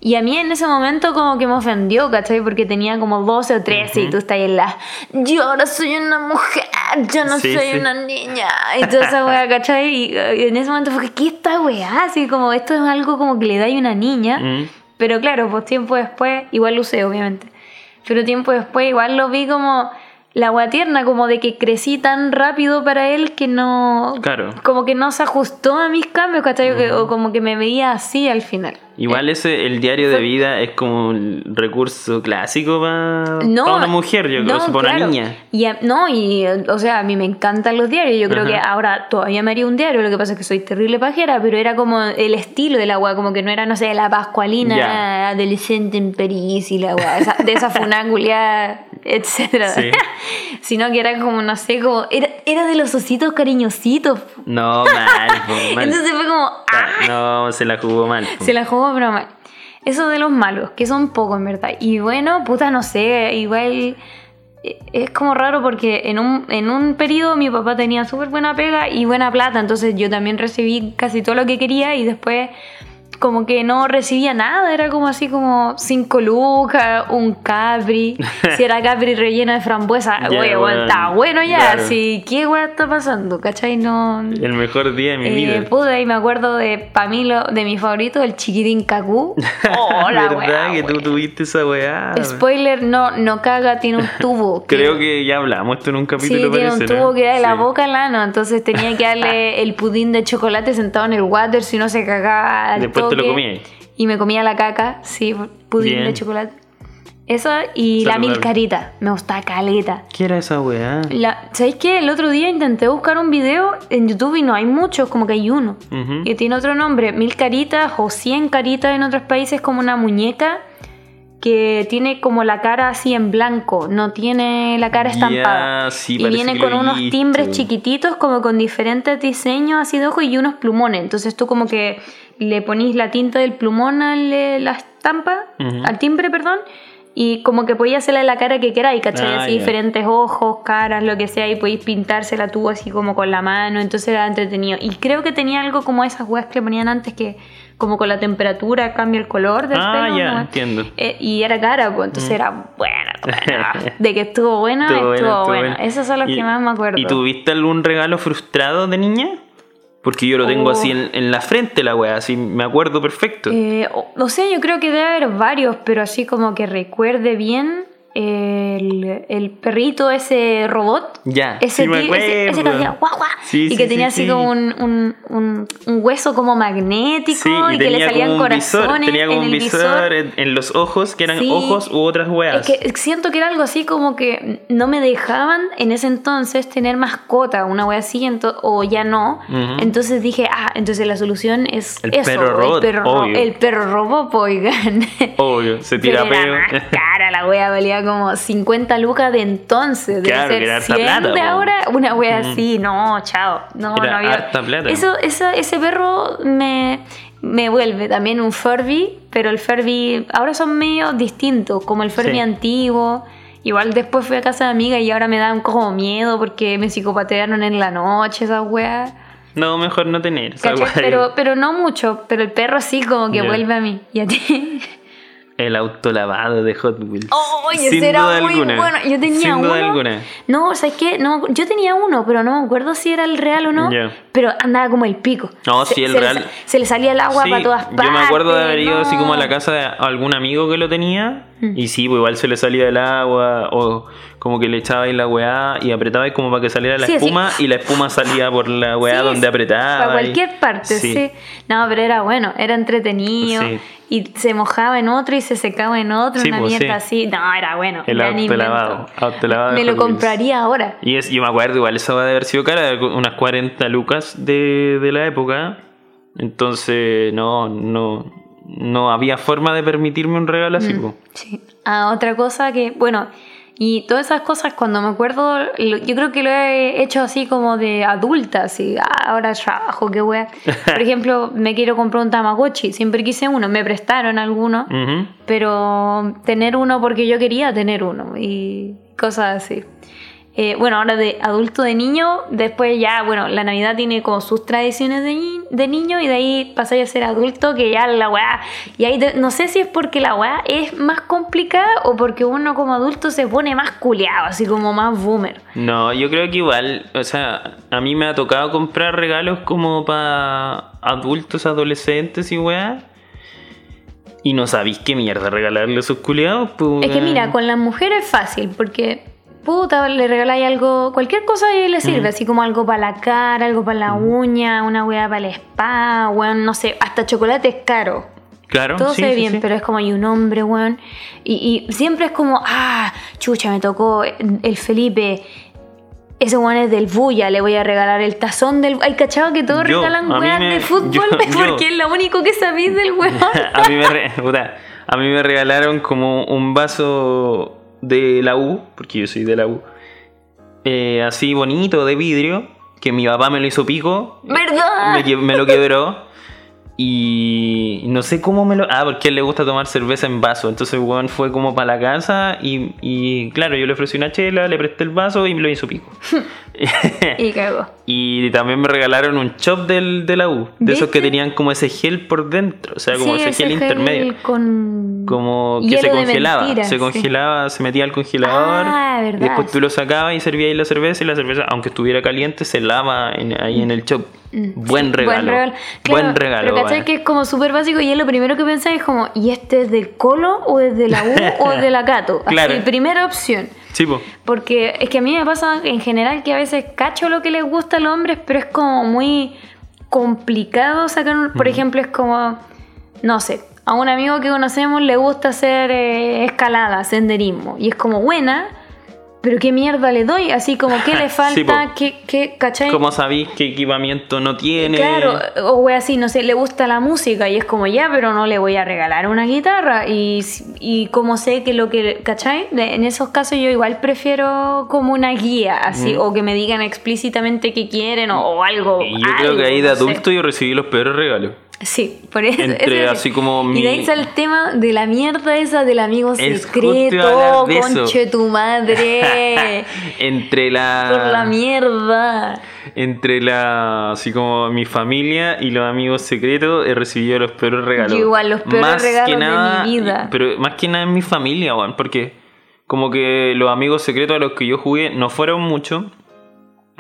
y a mí en ese momento como que me ofendió, ¿cachai? Porque tenía como 12 o 13 y tú estás ahí en la yo ahora soy una mujer, yo no Sí, soy sí. una niña y toda esa weá, ¿cachai? Y, en ese momento fue que ¿qué esta weá? Así como esto es algo como que le da a una niña. Pero claro, pues tiempo después, igual lo usé, obviamente. Pero tiempo después, igual lo vi como la agua tierna, como de que crecí tan rápido para él que no. Claro. Como que no se ajustó a mis cambios, ¿cachai? O como que me veía así al final. Igual ese, el diario de vida es como un recurso clásico para No, una mujer, yo creo, no, para una niña. Y a- no, y o sea, a mí me encantan los diarios. Yo creo Ajá. que ahora todavía me haría un diario. Lo que pasa es que soy terrible pajera, pero era como el estilo del agua, como que no era, no sé, la pascualina adolescente en París y la agua, de esa funaculia, etcétera. Sí. Sino que era como, no sé, como. Era, era de los ositos cariñositos. No, mal, mal. Entonces fue como. ¡ah! No, se la jugó mal. Se la jugó, pero mal. Eso de los malos, que son pocos en verdad. Y bueno, puta, no sé, igual eh, es como raro porque en un, en un periodo mi papá tenía súper buena pega y buena plata, entonces yo también recibí casi todo lo que quería y después como que no recibía nada, era como así como cinco lucas, un capri, si era capri relleno de frambuesa, Ya, oye, bueno, está bueno ya, claro. sí, ¿qué weá está pasando? ¿Cachai? No... El mejor día de mi Eh, vida. puta, y me acuerdo de, pa' mí, lo- de mi favorito, el chiquitín Cacú. Oh, la ¿Verdad weá, que tú tuviste esa weá? Spoiler, no, no caga, tiene un tubo. Creo que ya hablamos esto en un Sí, capítulo, tiene un tubo ¿no? que da de la Sí. boca al ano, entonces tenía que darle el pudín de chocolate sentado en el water, si no se cagaba Después te lo toque. comías. Y me comía la caca, sí, pudín Bien. de chocolate. Eso y la Saludable. milcarita, me gusta caleta. ¿Qué era esa weá? La, ¿Sabéis qué? El otro día intenté buscar un video en YouTube y no hay muchos, como que hay uno. Y tiene otro nombre, Mil Caritas o Cien Caritas en otros países, como una muñeca que tiene como la cara así en blanco, no tiene la cara estampada. sí, y viene con unos visto. timbres chiquititos, como con diferentes diseños así de ojo y unos plumones. Entonces tú como que le ponís la tinta del plumón a la estampa, al timbre, perdón. Y como que podéis hacerle la cara que queráis, ¿cachai? Ah, así diferentes ojos, caras, lo que sea, y podéis pintársela tú así como con la mano, entonces era entretenido. Y creo que tenía algo como esas weas que le ponían antes que como con la temperatura cambia el color del Ah, pelo. ya, ¿no? entiendo. Eh, y era cara, pues entonces era buena, buena. De que estuvo buena, Estuvo estuvo, buena. bueno. Esos son los Y- que más me acuerdo. ¿Y tuviste algún regalo frustrado de niña? Porque yo lo tengo Oh. así en, en la frente, la weá, así me acuerdo perfecto. Eh, o, o sea, yo creo que debe haber varios, pero así como que recuerde bien. El, el perrito, ese robot. Ya, Ese, sí me tío- ese, ese que acuerdo. hacía guau, guau, Sí, y sí, que sí, tenía así sí. como un, un, un, un hueso como magnético Sí, y, que le salían un visor, corazones tenía como en un el visor, visor. En, en los ojos, que eran Sí. ojos u otras weas. Es que siento que era algo así como que no me dejaban en ese entonces tener mascota, una wea así, o ya no. Ujú. Entonces dije, ah, entonces la solución es El eso, perro robot, el perro, ro- obvio. el perro robot, oigan. Obvio, se tira Pero peo. era más cara, la wea valía como 50 lucas de entonces. Claro, ser que era harta 100 plata, de po. ahora, una wea así, no, chao. No, Era no había. harta plata. Eso, ese perro me, me vuelve también un Furby, pero el Furby ahora son medio distintos, como el Furby Sí. antiguo. Igual después fui a casa de amiga y ahora me dan como miedo porque me psicopatearon en la noche, esas weas. No, mejor no tener. esa ¿Cachai? wea. Pero, pero no mucho, pero el perro sí como que vuelve a mí. ¿Y a ti? El autolavado de Hot Wheels. Oye, Sin era duda muy alguna. bueno. Yo tenía Sin uno. duda alguna. No, ¿sabes qué? No, yo tenía uno, pero no me acuerdo si era el real o no. Ya. Pero andaba como el pico. No, Se- sí, el se le real. sa- se le salía el agua Sí, para todas partes. Yo me acuerdo de haber ido así como a la casa de algún amigo que lo tenía. Mm. Y sí, pues igual se le salía el agua. O como que le echaba ahí la weá y apretaba ahí como para que saliera la Sí, espuma. Y la espuma salía por la weá donde apretaba. Para cualquier parte, sí. No, pero era bueno, era entretenido. Y se mojaba en otro y se secaba en otro, Sí, una pues, mierda sí. así. No, era bueno. El autolavado, autolavado Me lo compraría ahora. Y es, yo me acuerdo, igual eso va a haber sido cara, unas 40 lucas de, de la época. Entonces, no, no, no había forma de permitirme un regalo así. po. Sí. Ah, otra cosa que, bueno, y todas esas cosas cuando me acuerdo, yo creo que lo he hecho así como de adulta, así, ah, ahora trabajo, qué wea. Por ejemplo, me quiero comprar un Tamagotchi, siempre quise uno, me prestaron alguno, pero tener uno porque yo quería tener uno y cosas así. Eh, bueno, ahora de adulto de niño, después ya, bueno, la Navidad tiene como sus tradiciones de, ni- de niño y de ahí pasáis a ser adulto, que ya la weá. Y ahí no sé si es porque la weá es más complicada o porque uno como adulto se pone más culeado, así como más boomer. No, yo creo que igual, o sea, a mí me ha tocado comprar regalos como para adultos, adolescentes y weá. Y no sabéis qué mierda regalarle a esos culiados. pues, Es que mira, con las mujeres es fácil, porque puta, le regaláis algo, cualquier cosa y le sirve, así como algo para la cara, algo para la uña, una weá para el spa, weón, no sé, hasta chocolate es caro. Claro, Todo sí, se ve sí, bien, sí. pero es como hay un hombre, weón. Y, y siempre es como, ah, chucha, me tocó el Felipe. Ese weón es del Bulla, le voy a regalar el tazón del. Ay, cachado que todos Yo, regalan me- de fútbol yo- porque yo. es lo único que sabéis del weón. a, mí me re- puta, a mí me regalaron como un vaso de la U, porque yo soy de la U, eh, así bonito de vidrio, que mi papá me lo hizo pico, ¿Verdad? me, me lo quebró. Y no sé cómo me lo. Ah, porque él le gusta tomar cerveza en vaso. Entonces, weón, fue como para la casa. Y, y claro, yo le ofrecí una chela, le presté el vaso y me lo hizo pico. Y cagó. Y también me regalaron un chop del, de la U. De esos que tenían como ese gel por dentro. O sea, como Sí, ese gel intermedio. Con. Como que hielo se congelaba. mentira, se sí. congelaba, se metía al congelador. Ah, y verdad. después tú lo sacabas y servías ahí la cerveza. Y la cerveza, aunque estuviera caliente, se lava en- ahí en el chop. Buen Sí, regalo. Buen regalo. Buen Claro, regalo. Pero cachai weón. que es como súper básico y es lo primero que pensáis es como, ¿y este es del Colo o es de la U o es de la Cato? Así, Claro. primera opción. Sí, po. Porque es que a mí me pasa en general que a veces cacho lo que les gusta a los hombres, pero es como muy complicado sacar un... Por ejemplo, es como, no sé, a un amigo que conocemos le gusta hacer eh, escalada, senderismo, y es como buena, pero qué mierda le doy, así como qué le Sí, falta, po. qué, qué, ¿cachai? ¿Cómo sabéis qué equipamiento no tiene? Claro, o wey así, no sé, le gusta la música y es como ya, pero no le voy a regalar una guitarra. Y, y como sé que lo que, ¿cachai? En esos casos yo igual prefiero como una guía, así, o que me digan explícitamente qué quieren o, o algo. Y yo creo que ahí de no sé. adulto yo recibí los peores regalos. Sí, por eso. Entre eso así sí. como Y de ahí mi- sale el tema de la mierda esa del amigo Es secreto, de conche tu madre. entre la. por la mierda. Entre la. Así como mi familia y los amigos secretos he recibido los peores regalos. Yo igual, los peores regalos de mi vida. Pero más que nada en mi familia, weón. Porque como que los amigos secretos a los que yo jugué no fueron muchos.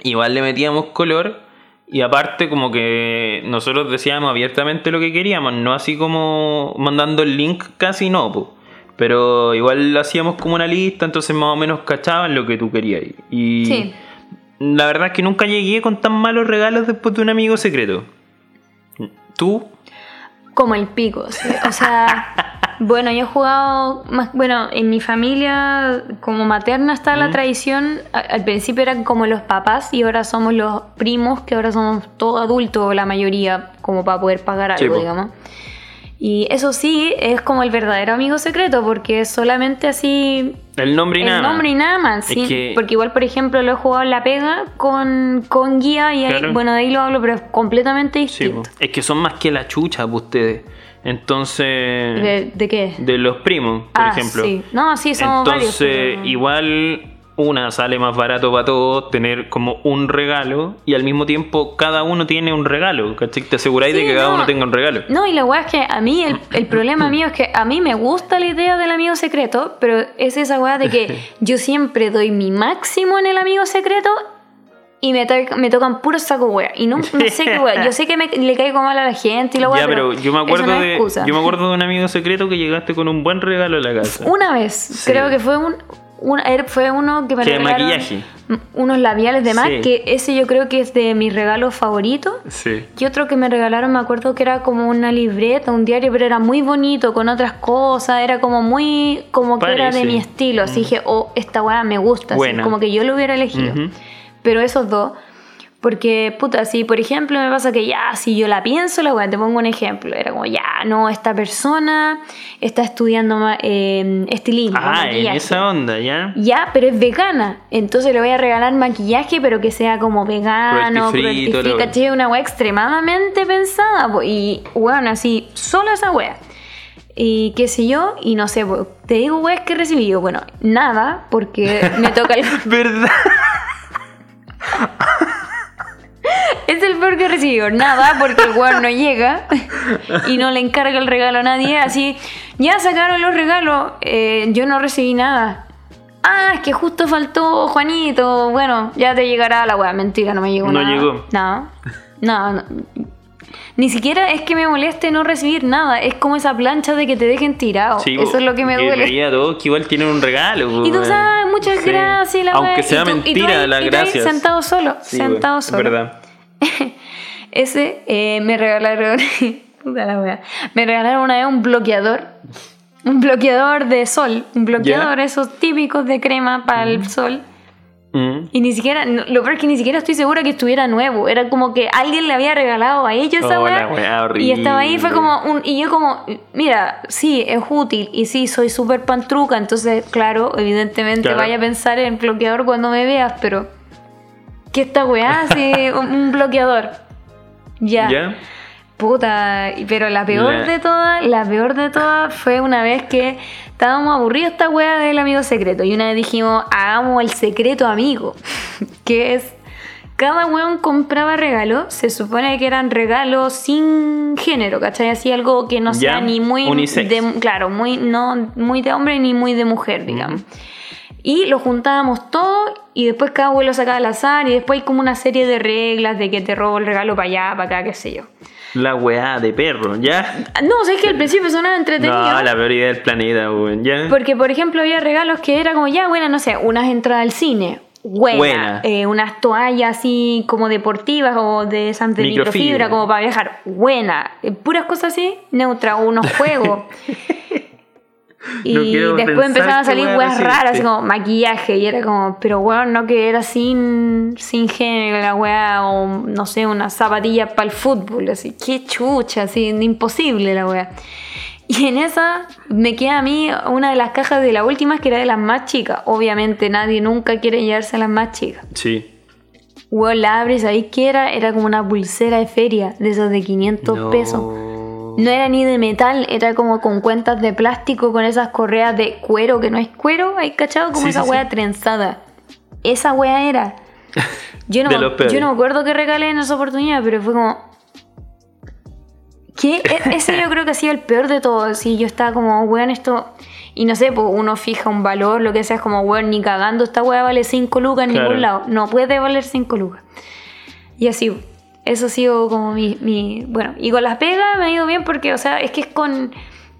Igual le metíamos color. Y aparte como que nosotros decíamos abiertamente lo que queríamos. No así como mandando el link casi no, po. Pero igual hacíamos como una lista, entonces más o menos cachaban lo que tú querías. Y Sí. la verdad es que nunca llegué con tan malos regalos después de un amigo secreto. ¿Tú? Como el pico, sí. O sea, bueno, yo he jugado más, bueno, en mi familia como materna está la tradición, al principio eran como los papás y ahora somos los primos, que ahora somos todos adultos, la mayoría, como para poder pagar algo, digamos. Y eso sí, es como el verdadero amigo secreto, porque es solamente así El nombre y el nada. más. nombre y nada más, sí. que- Porque igual, por ejemplo, lo he jugado en la pega con, con guía y ahí, Claro. bueno, de ahí lo hablo, pero es completamente Sí, distinto. po. es que son más que la chucha para ustedes. Entonces, ¿De, de qué? de los primos, por ah, ejemplo. sí. No, sí, somos Entonces, varios. pero- igual una sale más barato para todos tener como un regalo y al mismo tiempo cada uno tiene un regalo. ¿cachai? Te aseguráis de que cada no. uno tenga un regalo. No, y la weá es que a mí, el, el problema mío es que a mí me gusta la idea del amigo secreto, pero es esa weá de que yo siempre doy mi máximo en el amigo secreto y me, to- me tocan puro saco weá. Y no, no sé qué weá. Yo sé que me, le caigo mal a la gente y la weá, ya, pero yo me acuerdo no de yo me acuerdo de un amigo secreto que llegaste con un buen regalo a la casa. Una vez, Sí. creo que fue un, un- era- fue uno que me Que regalaron maquillaje. unos labiales de MAC, Sí. que ese yo creo que es de mis regalos favoritos. Sí. Y otro que me regalaron, me acuerdo que era como una libreta, un diario, pero era muy bonito, con otras cosas, era como muy, como que era de Parece. mi estilo. Así dije, oh, esta weá me gusta, así, como que yo lo hubiera elegido. Ujú. Pero esos dos, porque, puta, si por ejemplo me pasa que ya, si yo la pienso, la weá, te pongo un ejemplo, era como, ya, no, esta persona está estudiando ma- eh, estilismo, Ah, en esa onda, ¿ya? Ya, pero es vegana. Entonces le voy a regalar maquillaje, pero que sea como vegano, Cruelty. Una wea extremadamente pensada. po. Y, bueno, así, solo esa wea. Y qué sé yo, y no sé, po, te digo weas que he recibido. Bueno, nada, porque me toca el... ¿Verdad? Es el peor que he recibido. Nada, porque el weón no llega y no le encarga el regalo a nadie. Así, ya sacaron los regalos, eh, yo no recibí nada. Ah, es que justo faltó Juanito. Bueno, ya te llegará la weá. Mentira, no me llegó No nada. llegó. No, no, no. Ni siquiera es que me moleste no recibir nada. Es como esa plancha de que te dejen tirado. Sí, Eso es lo que me que duele. veía a todos que igual tienen un regalo. Y tú sabes, muchas Sí. gracias. La Aunque sea y tú- y tú mentira, ahí- las y tú ahí gracias. Sentado solo, Sí, sentado solo. verdad. Ese eh, me regalaron. puta la wea. Me regalaron una vez un bloqueador. Un bloqueador de sol. Un bloqueador, esos típicos de crema para el sol. Mm. Y ni siquiera, lo peor es que ni siquiera estoy segura que estuviera nuevo. Era como que alguien le había regalado a ellos esa Oh, wea. la wea Y estaba ahí, fue como un. Y yo, como, mira, sí, es útil. Y sí, soy súper pantruca. Entonces, claro, evidentemente Claro. vaya a pensar en bloqueador cuando me veas, pero. ¿Qué esta weá? Sí, un, bloqueador. Ya. ¿Ya? Puta, pero la peor La- de todas, la peor de todas fue una vez que estábamos aburridos esta wea del amigo secreto y una vez dijimos, hagamos el secreto amigo, que es, cada weón compraba regalos, se supone que eran regalos sin género, ¿cachai? Así algo que no sea Ya, ni muy unisex. de, claro, muy, no, muy de hombre ni muy de mujer, digamos. Y lo juntábamos todo y después cada abuelo sacaba al azar y después hay como una serie de reglas de que te robo el regalo para allá, para acá, qué sé yo. La weá de perro, ¿ya? No, o sea, es que al principio sonaba entretenido. No, la peor idea del planeta, weón, ¿ya? Porque, por ejemplo, había regalos que era como, ya, buena, no sé, unas entradas al cine. Buena. Buena. Eh, unas toallas así como deportivas o de de Microfibra. como para viajar. Buena. Eh, puras cosas así, neutra. Unos juegos. Y No después empezaron a salir weas raras, así como maquillaje. Y era como, pero weón, no que era sin, sin género la wea, o no sé, unas zapatillas para el fútbol. Así, qué chucha, así, imposible la wea. Y en esa me queda a mí una de las cajas de la última que era de las más chicas. Obviamente nadie nunca quiere llevarse a las más chicas. Sí. Weón, la abres ahí que era, era como una pulsera de feria, de esas de 500 No. pesos. No era ni de metal, era como con cuentas de plástico, con esas correas de cuero, que no es cuero, hay cachado como Sí, esa sí, wea sí. trenzada. Esa wea era. Yo no, me- yo no me acuerdo qué regalé en esa oportunidad, pero fue como. ¿Qué? E- Ese yo creo que ha sido el peor de todos. Sí, yo estaba como, weón, esto. Y no sé, pues uno fija un valor, lo que sea, es como, weón, ni cagando, esta wea vale 5 lucas en Claro. ningún lado. No puede valer 5 lucas. Y así, eso ha sido como mi, mi- Bueno, y con las pegas me ha ido bien porque, o sea, es que es con.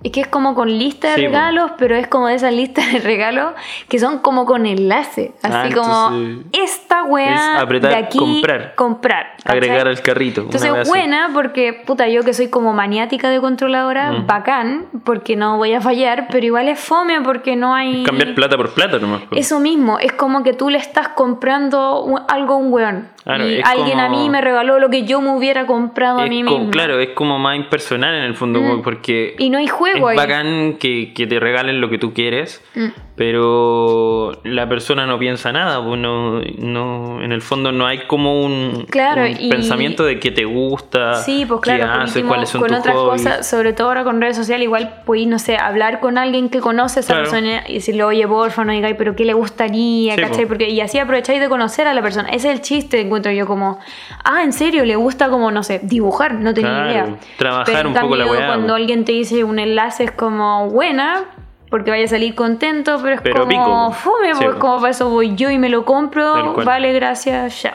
Es que es como con lista de Sí, regalos, pero es como de esas listas de regalos que son como con enlace. Así Ah, como, entonces, esta weá es apretar, de aquí, comprar. comprar. Agregar al carrito. Entonces, wea así. buena, porque puta, yo que soy como maniática de controladora, Mm. bacán, porque no voy a fallar, pero igual es fome porque no hay. Cambiar plata por plata nomás. po. Eso mismo, es como que tú le estás comprando un- algo a un weón. Claro, y es alguien a como- mí me regaló lo que yo me hubiera comprado a Es mí como- mismo. claro, es como más impersonal en el fondo, Mm. porque Y no hay juego es bacán que, que te regalen lo que tú quieres, Mm. Pero la persona no piensa nada, pues no, no- en el fondo no hay como un, Claro, un y- pensamiento de qué te gusta, Sí, pues claro, qué haces, último, cuáles son con tus otras hobbies. cosas, sobre todo ahora con redes sociales, igual podéis, no sé, hablar con alguien que conoce a esa Claro. persona y decirle, oye, porfa, no digáis, pero ¿qué le gustaría? Sí, ¿cachai? po. Porque, y así aprovecháis de conocer a la persona. Ese es el chiste, encuentro yo como, ah, en serio, le gusta como, no sé, dibujar, no tenía Claro, idea. trabajar Pero un poco la weá, Cuando po. alguien te dice un enlace es como, buena, porque vaya a salir contento, pero es Pero como, pico, po. fume, Sí, pues como para eso voy yo y me lo compro, vale, gracias, chao.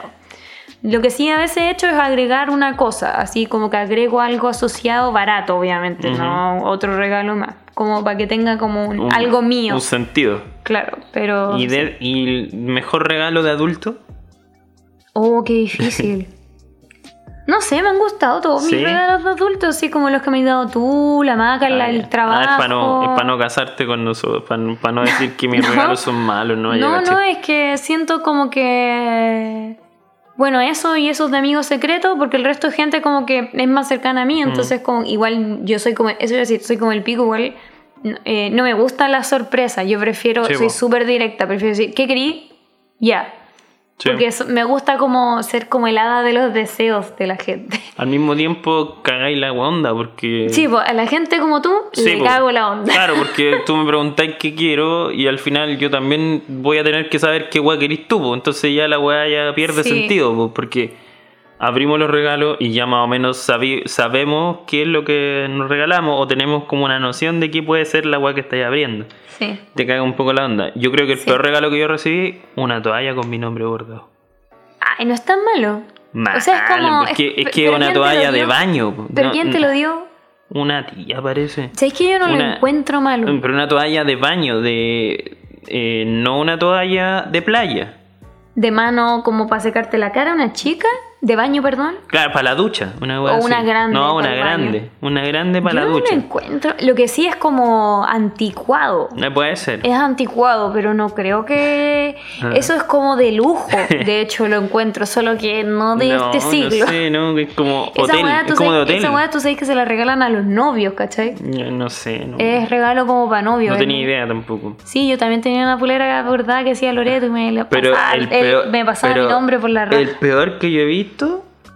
Lo que sí a veces he hecho es agregar una cosa, así como que agrego algo asociado barato, obviamente, no otro regalo más, como para que tenga como un- Un- algo mío, Un sentido. claro, pero... ¿Y, de- ¿Y el mejor regalo de adulto? Oh, qué difícil. No sé, me han gustado todos ¿Sí? mis regalos de adultos, así como los que me has dado tú, la maca, Ah, el ya. trabajo. Ah, es para no, es pa' no casarte con nosotros, para no decir que mis No. regalos son malos, ¿no? No, no, es que siento como que. Bueno, eso y esos de amigos secretos, porque el resto de gente como que es más cercana a Mm. mí, entonces como igual yo soy como, eso a decir, soy como el pico, igual eh, no me gusta la sorpresa, yo prefiero, Sí, soy súper directa, prefiero decir, ¿qué querí? Ya. Sí. Porque eso- me gusta como ser como el hada de los deseos de la gente. Al mismo tiempo cagáis la onda porque... Sí, pues a la gente como tú Sí, le po. cago la onda. Claro, porque tú me preguntáis qué quiero y al final yo también voy a tener que saber qué weá querís tú, po. entonces ya la weá ya pierde Sí. sentido, po, porque abrimos los regalos y ya más o menos sabi- sabemos qué es lo que nos regalamos o tenemos como una noción de qué puede ser la weá que estáis abriendo. Sí. Te caga un poco la onda. Yo creo que el Sí. peor regalo que yo recibí, una toalla con mi nombre bordado. Ay, no es tan malo. Mal, o sea, es como... es que, es que una ¿quién te lo toalla de baño. ¿Pero No, quién te lo dio? Una tía parece. ¿Sabes que yo no lo encuentro malo? Pero una toalla de baño, de eh, no una toalla de playa. De mano como para secarte la cara, una chica, de baño, perdón. Claro, para la ducha. Una O una así. grande No, una grande. baño. Una grande para yo la no ducha. lo encuentro. Lo que sí es como anticuado. No puede ser. Es anticuado, pero no creo que... Ah. Eso es como de lujo. De hecho, lo encuentro, solo que no de no, este siglo. No sé, no, es como Esa hotel. weá, tú Es como de sabes- hotel. esa weá tú sabes que se la regalan a los novios, ¿cachai? Yo No sé, no, Es regalo como para novios. no ¿eh? tenía idea tampoco. Sí, yo también tenía una polera bordada que decía Loreto y me, le Pero pasaba, el el- peor, me pasaba pero mi nombre por la raja. El peor que yo he visto,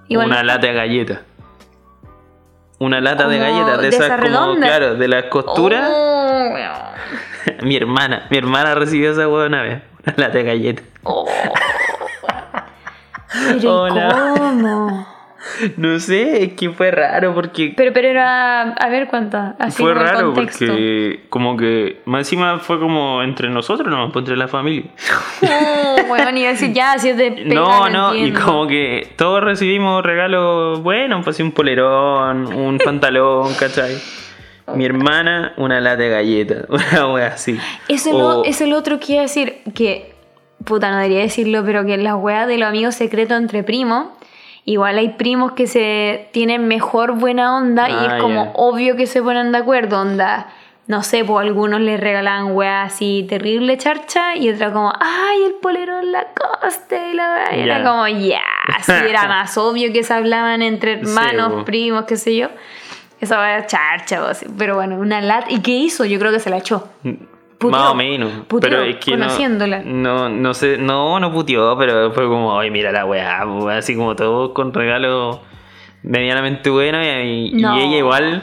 Igual- una lata de galletas. Una lata de galletas, de de esas esa como, claro, de las costuras. Oh, mi hermana, mi hermana recibió esa hueá una vez. Una lata de galletas. Oh. Pero ¿y Hola. cómo? No sé, es que fue raro porque Pero, pero era. A ver cuántas. Así fue raro porque como que más encima fue como entre nosotros, no, entre la familia. Weón, iba a decir ya, si es de pega, no, no, y como que todos recibimos regalos buenos, pues así un polerón, un pantalón, ¿cachai? Mi hermana, una lata de galletas, una wea así. Eso es, O- es lo otro que iba a decir, que, puta, no debería decirlo, pero que las weas de los amigos secretos entre primos, igual hay primos que se tienen mejor buena onda y Ah, es como ya. obvio que se ponen de acuerdo, onda. No sé, pues algunos les regalan weas así terrible charcha y otra como, ay, el polerón Lacoste y la wea. Y Era Ya. como, ya, sí, era más obvio que se hablaban entre hermanos, po. primos, qué sé yo. Esa wea charcha, pero bueno, una lata. ¿Y qué hizo? Yo creo que se la echó. Puteó. Más o menos. Puteó, pero es que no- conociéndola. No, no, sé, no, no puteó, pero fue como, ay, mira la weá, pues, así como todo con regalos medianamente buenos y, y No. ella igual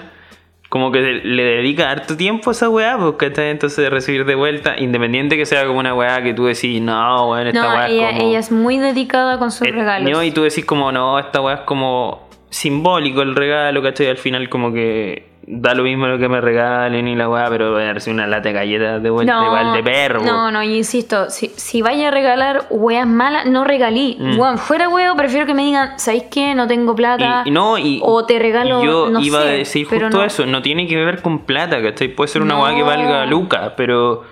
como que le dedica harto tiempo a esa weá, pues ¿cachai? entonces de recibir de vuelta, independiente que sea como una weá que tú decís, no, weón, esta No, weá ella, es como... ella es muy dedicada con sus Eh, regalos. no, y tú decís como, no, esta weá es como simbólico el regalo, ¿cachai? Al final como que da lo mismo lo que me regalen y la weá, pero voy a recibir una lata de galletas de vuelta No, igual de perro. no, no, yo insisto, si, si vaya a regalar weas malas, no regalí. Mm. Weón, fuera weo, prefiero que me digan, ¿sabéis qué? No tengo plata. Y, y no, y, o te regalo. y yo no iba sé, a decir justo no. eso, no tiene que ver con plata, ¿cachai? Puede ser una No. weá que valga lucas, pero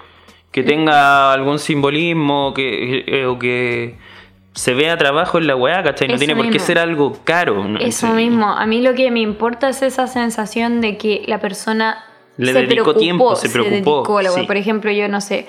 que tenga algún simbolismo que, eh, o que se vea trabajo en la weá, ¿cachai? No Eso tiene por qué ser algo caro. ¿no? Eso Sí. mismo, a mí lo que me importa es esa sensación de que la persona Le se dedicó preocupó, tiempo, se preocupó, dedicó a la sí. Por ejemplo, yo no sé,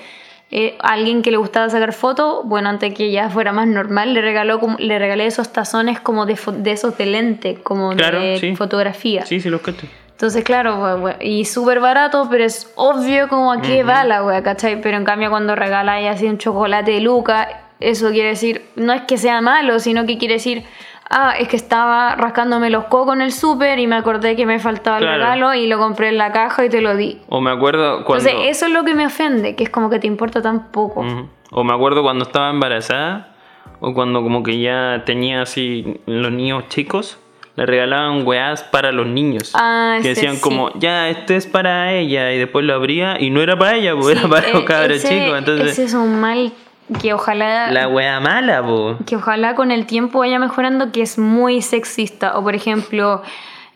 eh, alguien que le gustaba sacar fotos, bueno, antes que ya fuera más normal, le regaló como, le regalé esos tazones como de, de esos de lente, como Claro, de sí. fotografía. Sí, sí, los cacho. Entonces, claro, y súper barato, pero es obvio como a qué va la wea, ¿cachai? Pero en cambio cuando regaláis así un chocolate de Luca, eso quiere decir, no es que sea malo, sino que quiere decir, ah, es que estaba rascándome los cocos en el súper y me acordé que me faltaba el regalo y lo compré en la caja y te lo di. O me acuerdo cuando... Entonces, eso es lo que me ofende, que es como que te importa tan poco. O me acuerdo cuando estaba embarazada, o cuando como que ya tenía así los niños chicos, le regalaban weás para los niños. Ah, que ese decían sí. como, ya, este es para ella, y después lo abría, y no era para ella, pues Sí, era para e- los cabros chicos. Entonces, Ese es un mal que ojalá... la weá mala, po. que ojalá con el tiempo vaya mejorando, que es muy sexista. O por ejemplo,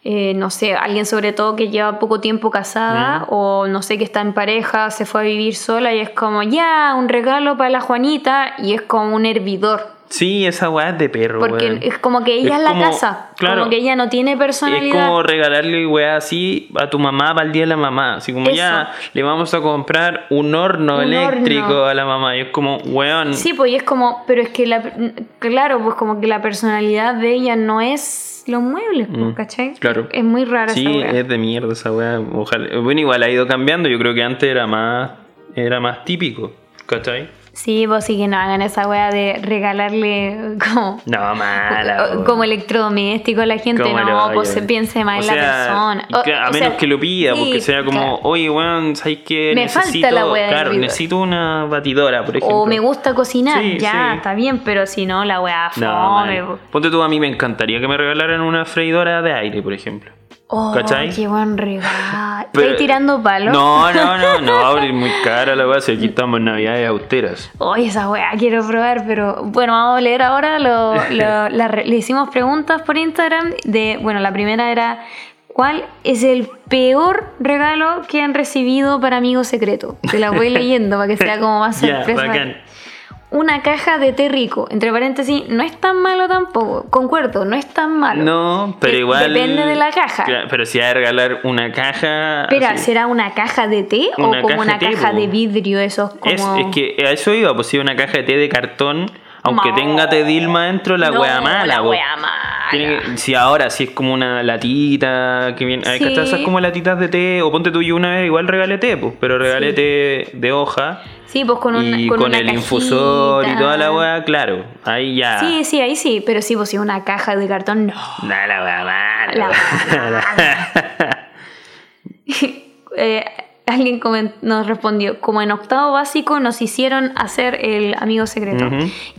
eh, no sé, alguien sobre todo que lleva poco tiempo casada o no sé, que está en pareja, se fue a vivir sola y es como, ya, un regalo para la Juanita y es como un hervidor. Sí, esa weá es de perro, Porque weón. es como que ella Es es, la casa, claro. como que ella no tiene Es personalidad. como regalarle weá así a tu mamá para el día de la mamá. Así como Eso. ya le vamos a comprar un horno Un eléctrico horno. a la mamá. Y es como, weón. Sí, pues y es como, pero es que la, claro, pues como que la personalidad de ella no es los muebles, pues, Mm, ¿cachai? claro. Es muy rara Sí, esa wea. es de mierda esa weá. Ojalá. Bueno, igual ha ido cambiando. Yo creo que antes era más, era más típico. ¿Cachai? Sí, pues sí que no hagan esa wea de regalarle como, No, mala. po. como electrodoméstico a la gente. Como No, pues se piense más O en la sea, persona. y que- a O- o menos sea, que lo pida, sí, porque sea como, claro. oye, weón, ¿sabes qué? Me falta necesito, la weá del Claro, necesito una batidora, por ejemplo. O me gusta cocinar, Sí, ya, sí. está bien, pero si no, la wea No, fome. po. Ponte tú, a mí me encantaría que me regalaran una freidora de aire, por ejemplo. Oh, ¿Cachai? qué buen regalo. Pero- ¿Estás tirando palos? No, no, no, no, es muy cara la weá, si aquí estamos en navidades austeras. Oye, esa weá quiero probar, pero bueno, vamos a leer ahora. Lo, lo- la le hicimos preguntas por Instagram. De, bueno, la primera era: ¿Cuál es el peor regalo que han recibido para amigo secreto? Te la voy leyendo para que sea como más sorpresa. bacán. Una caja de té rico. Entre paréntesis, no es tan malo tampoco. Concuerdo, no es tan malo. No, pero De- igual. Depende de la caja. Claro, Pero si hay que regalar una caja. Espera, ¿será una caja de té Una o como caja una de té, caja po. de vidrio? Esos como... Es, es que a eso iba, pues si una caja de té de cartón, aunque No. tenga té Dilma dentro, la No, wea mala. La wea mala. Tiene que- si ahora si es como una latita que viene, hay Sí. que esas como latitas de té o ponte tú yo una vez igual regalé té, pues, pero regalé Sí. té de hoja Sí, pues con, una, y con, con, una el infusor y toda la weá, claro, ahí ya. Sí, sí, ahí sí, pero sí, pues si una caja de cartón, no. Nah, la weá mala. La Eh, alguien nos respondió, como en octavo básico nos hicieron hacer el amigo secreto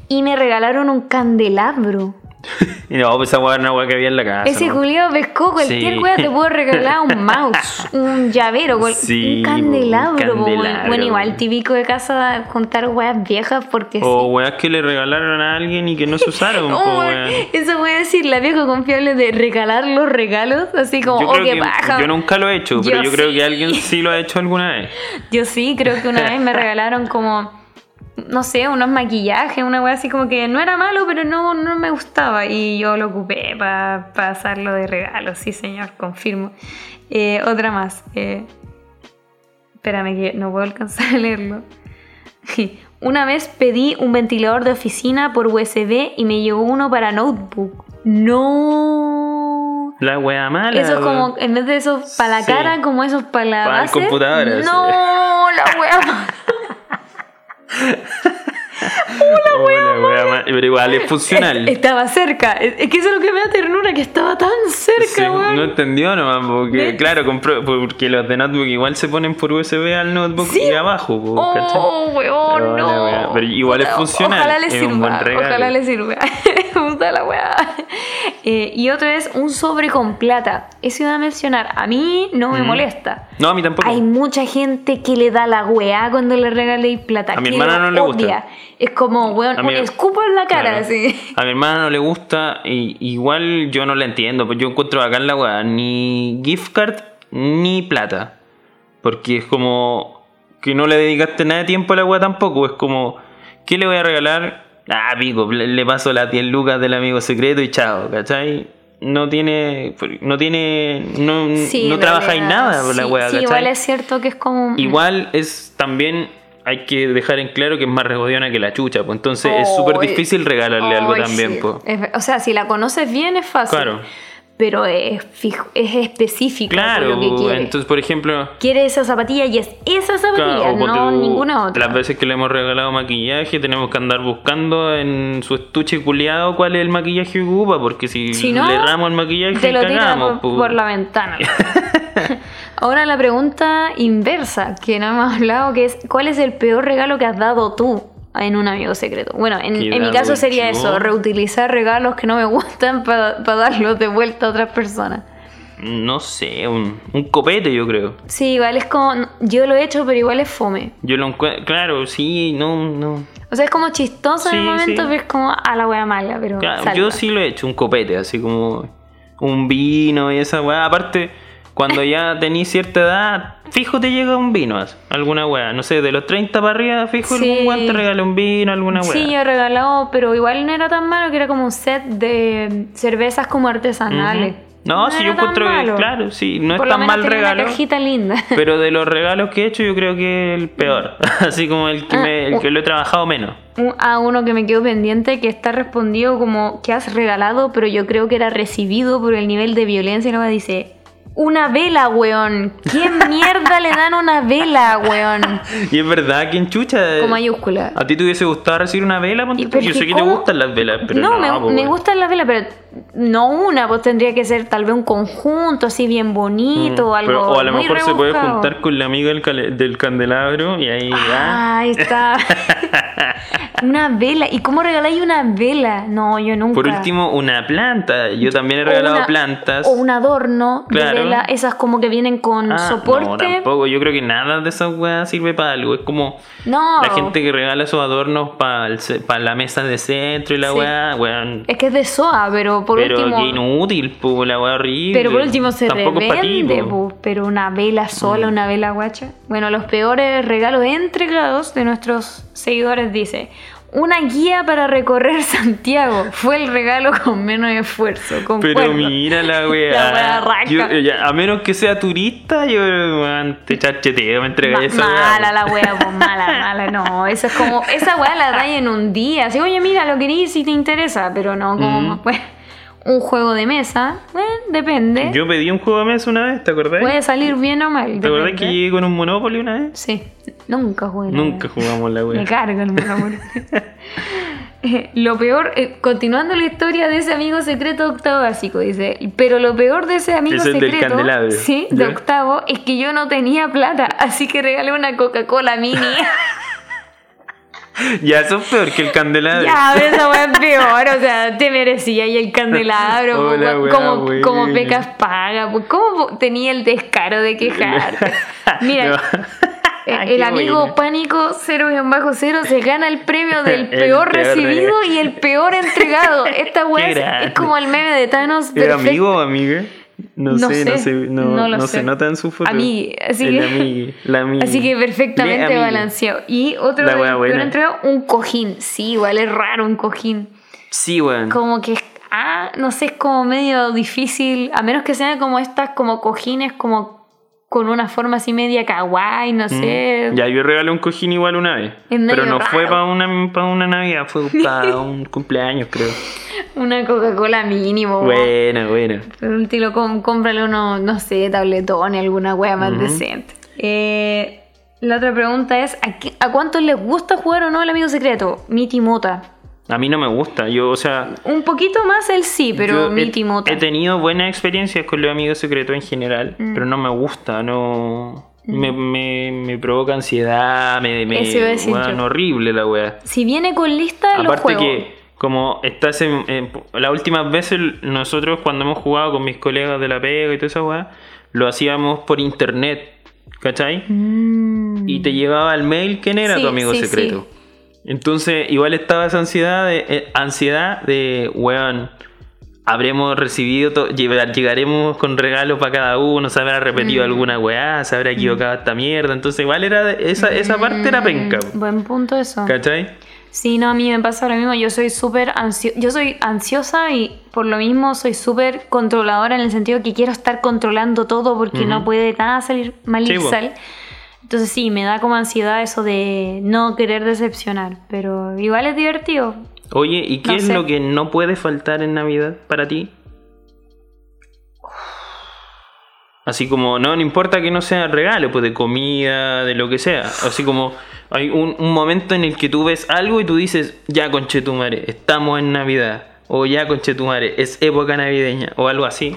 y me regalaron un candelabro. y no, pues esa weá era una weá que había en la casa. Ese ¿no? Julio pescó, cualquier Sí. wea te puedo regalar un mouse, un llavero, cual- Sí, un candelabro. un bueno. igual típico de casa juntar weas viejas porque O sí. weas que le regalaron a alguien y que no se usaron. po, eso voy a decir, la vieja confiable de regalar los regalos, así como, Yo oh, qué paja. yo nunca lo he hecho, pero Yo creo que alguien sí lo ha hecho alguna vez. Yo sí, creo que una vez me regalaron como, no sé, unos maquillajes, una wea así como que no era malo, pero no, no me gustaba. Y yo lo ocupé para pasarlo de regalo, sí señor, confirmo. Eh, otra más. eh, espérame que no puedo alcanzar a leerlo. Una vez pedí un ventilador de oficina por USB y me llegó uno para notebook. No. La wea mala. Eso es como, en vez de esos para la Sí. cara, como esos para la Para el base. computador, sí. No, la wea. La wea mala. Pero igual es funcional. Estaba cerca. Es que eso es lo que me da ternura, que estaba tan cerca, Sí, weón. no entendió nomás, porque ¿Ves? claro, compró, porque los de notebook igual se ponen por USB al notebook Sí. y abajo. Oh, weón, no. wea. Pero igual es funcional, Ojalá le sirva. Ojalá le sirva. la weá. Eh, y otro es un sobre con plata. Eso iba a mencionar. A mí no me molesta. No, a mí tampoco. Hay mucha gente que le da la weá cuando le regaléis plata. A mi hermana no le gusta. Es como, weón, A un mi- escupo en la cara, Claro. así. A mi hermana no le gusta, y igual yo no la entiendo, pues yo encuentro acá en la weá, ni gift card ni plata. Porque es como que no le dedicaste nada de tiempo a la weá tampoco, es como, ¿qué le voy a regalar? Ah, pico, le, paso las 10 lucas del amigo secreto y chao, ¿cachai? No tiene, no tiene, no, Sí, no trabajáis nada por la sí, weá, Sí, ¿cachai? igual es cierto que es como. Igual es también hay que dejar en claro que es más regodiona que la chucha, pues entonces es súper difícil regalarle algo también, sí. pues. Es- o sea, si la conoces bien es fácil. Claro. Pero es, fijo, es específico Claro, lo que quiere. entonces por ejemplo, Quiere esa zapatilla y es esa zapatilla, claro, no tú, ninguna otra. Las veces que le hemos regalado maquillaje, tenemos que andar buscando en su estuche culiado cuál es el maquillaje que ocupa, porque si, Si no, le ramos el maquillaje, Te lo cagamos, por, por la ventana. Ahora la pregunta inversa, que no hemos hablado, que es ¿cuál es el peor regalo que has dado tú en un amigo secreto? Bueno, en, ¿Qué en mi caso sería eso, reutilizar regalos que no me gustan para darlos de vuelta a otras personas. No sé, un, un copete yo creo. Sí, igual es como, yo lo he hecho, pero igual es fome. Yo lo encuentro, claro, sí, no, no. O sea, es como chistoso en el momento, sí. pero es como a la wea mala, pero Claro, salva. yo sí lo he hecho, un copete, así como un vino y esa weá. Aparte, cuando ya tenís cierta edad, fijo te llega un vino, alguna weá. No sé, de los 30 para arriba, fijo Sí. algún guante regala un vino, alguna weá. Sí, yo he regalado, pero igual no era tan malo que era como un set de cervezas como artesanales. Ujú. No, sí, yo era tan encuentro que, claro, sí, no Por es tan mal regalo. Una cajita linda. Pero de los regalos que he hecho, yo creo que el peor. Así como el que, Ah, me, el que lo he trabajado menos. A uno que me quedó pendiente que está respondido como que has regalado, pero yo creo que era recibido por el nivel de violencia. Y luego dice, una vela, weón. ¿Quién mierda le dan una vela, weón? Y es verdad que en chucha. Con mayúscula. ¿A ti te hubiese gustado recibir una vela? ponte tú? Yo sé que te gustan las velas, pero no, no. me, po, me gustan las velas, pero no una, pues tendría que ser tal vez un conjunto así bien bonito Mm, o algo. pero- o a lo muy mejor se puede juntar con la amiga del, del candelabro y ahí. Ah, ahí está. una vela. ¿Y cómo regaláis una vela? No, yo nunca. Por último, una planta. Yo también he regalado una- plantas. O un adorno Claro. de vela. Esas como que vienen con Ah, soporte. No, tampoco. Yo creo que nada de esas weas sirve para algo. Es como No. la gente que regala esos adornos para la mesa de centro y la Sí. wea. Es que es de SOA, pero por pero último. inútil, po, la wea horrible. Pero por último se Tampoco pa' ti, revende, po. Mm. po, pero una vela sola, una vela guacha. Bueno, los peores regalos entregados de nuestros seguidores dice, una guía para recorrer Santiago fue el regalo con menos esfuerzo. Pero concuerdo. mira la. Yo- ya, a menos que sea turista, yo weón, te me entrega Ma- esa mala la wea, pues mala, mala, no, eso es como, esa wea la dais en un día, así, oye mira, lo querís si te interesa, pero no, como, Mm. bueno, un juego de mesa, bueno, depende, Yo pedí un juego de mesa una vez, ¿te acordás? puede salir bien o mal. ¿Te acordás que llegué con un Monopoly una vez? Sí, nunca jugué. Nunca jugamos la Me wea. carga el Monopoly. Eh, lo peor, eh, continuando la historia de ese amigo secreto de octavo básico, dice, pero lo peor de ese amigo Es el del secreto, candelabro. sí, de ¿Ya? octavo, es que yo no tenía plata, así que regalé una Coca-Cola mini. Ya, eso es peor que el candelabro. ya, pero weá es peor, o sea, te merecía y el candelabro, Hola, como, como, buena. como pecas paga, pues, ¿cómo tenía el descaro de quejarte? Mira, No. Qué El amigo buena. Pánico 0-0 se gana el premio del El peor peor recibido y el peor entregado. Esta weá es, como el meme de Thanos. ¿Era amigo o amiga? No, No sé, no sé, no, no lo no sé. se nota en su foto. Amigui, así El que- amigui, la amigui. Así que perfectamente balanceado. Y otro La buena. entregado, un cojín. Sí, igual es raro un cojín. Sí, weón. Como que, ah, no sé, es como medio difícil. A menos que sean como estas, como cojines, como con una forma así media kawaii, no sé. Mm. Ya, yo regalé un cojín igual una vez. Pero no fue para una, para una Navidad, fue para un cumpleaños, creo. Una Coca-Cola mínimo. Buena, buena. Último, com- cómprale uno, no sé, tabletón y alguna wea más decente. Eh, la otra pregunta es: ¿a, qué- ¿a cuántos les gusta jugar o no el amigo secreto? Mi Timota. A mí no me gusta. Yo, o sea, Un poquito más el sí, pero mi he, Timota. he tenido buenas experiencias con los amigos secretos en general, Mm. pero no me gusta, no. Me, me, me provoca ansiedad, me, me Eso horrible la wea. Si viene con lista, lo Aparte juego. que como estás en, en- las últimas veces nosotros cuando hemos jugado con mis colegas de la pega y toda esa weá, lo hacíamos por internet, ¿cachai? Mm. Y te llegaba al mail quién era Sí, tu amigo sí, secreto. Entonces, igual estaba esa ansiedad de, eh, ansiedad de, weón, habremos recibido, to- llegaremos con regalos para cada uno, se habrá repetido Mm. alguna weá, se habrá equivocado esta mierda. Entonces, igual era, de- esa, esa parte era penca, Mm, Buen punto eso. ¿cachai? Sí, no, a mí me pasa lo mismo. Yo soy súper ansio yo soy ansiosa y por lo mismo soy súper controladora en el sentido que quiero estar controlando todo porque no puede nada salir mal y sal. Entonces sí, me da como ansiedad eso de no querer decepcionar, pero igual es divertido. Oye, ¿y qué No es sé. lo que no puede faltar en Navidad para ti? Así como, no, no importa que no sea regalo, pues de comida, de lo que sea. Así como, hay un, un momento en el que tú ves algo y tú dices, ya conchetumare, estamos en Navidad. O ya conchetumare, es época navideña. O algo así.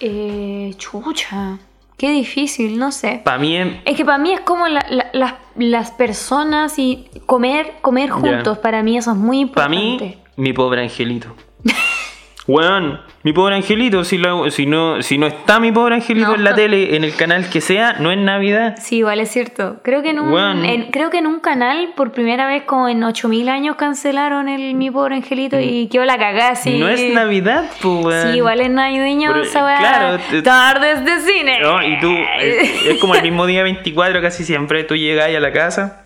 Eh, chucha, qué difícil, no sé. Para mí es... Es que para mí es como la- la- las, las personas y comer, comer juntos. Para mí eso es muy Para importante. mí, mi pobre angelito. Weón, mi pobre angelito, si, lo- si, no, si no está mi pobre angelito No. en la tele, en el canal que sea, no es Navidad. Sí, igual es cierto. Creo que en un, Bueno. en- creo que en un canal, por primera vez como en 8000 años, cancelaron el Mi Pobre Angelito y quedó la cagada así. Mm. No es Navidad, pues, weón. Sí, igual es navideño Pero, claro, Tardes de cine. No, y tú, es, es como el mismo día 24 casi siempre, tú llegas ahí a la casa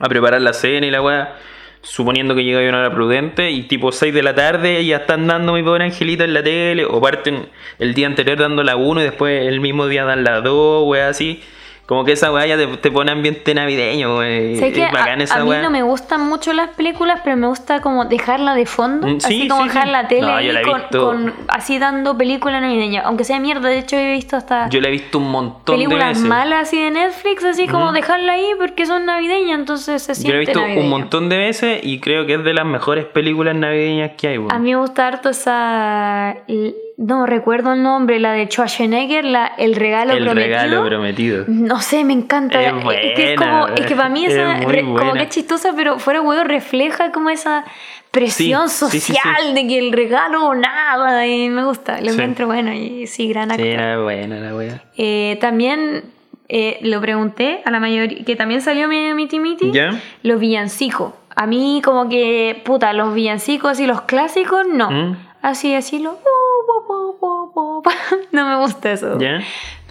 a preparar la cena y la weá, suponiendo que llega a una hora prudente y tipo 6 de la tarde ya están dando mi pobre angelito en la tele, o parten el día anterior dando la 1 y después el mismo día dan la 2, weá, así. Como que esa weá ya te, te pone ambiente navideño, wey. Sé que Es bacán a, esa a mí no me gustan mucho las películas, pero me gusta como dejarla de fondo, Mm, sí, así como sí, dejar sí. la tele No, yo la he con, visto. con- así dando película navideña, aunque sea mierda, de hecho he visto hasta Yo la he visto un montón de películas veces. malas así de Netflix, así como dejarla ahí porque son navideñas, entonces se siente Yo la he visto navideño. un montón de veces y creo que es de las mejores películas navideñas que hay, weón. A mí me gusta harto esa. No recuerdo el nombre, la de Schwarzenegger, la El regalo El prometido. regalo prometido. No sé, me encanta. Es Es, que es buena, como, es que para mí es esa, muy re- como buena. que es chistosa, pero fuera huevo refleja como esa presión Sí, sí, sí, social sí. de que el regalo nada y me gusta, lo encuentro bueno y sí, gran actor. Sí, era buena la wea. Eh, también eh, lo pregunté a la mayoría, que también salió mi Miti Miti, ¿Ya? los villancicos. A mí como que, puta, los villancicos y los clásicos, no. ¿Mm? Así, así, lo... No me gusta eso. ¿Ya?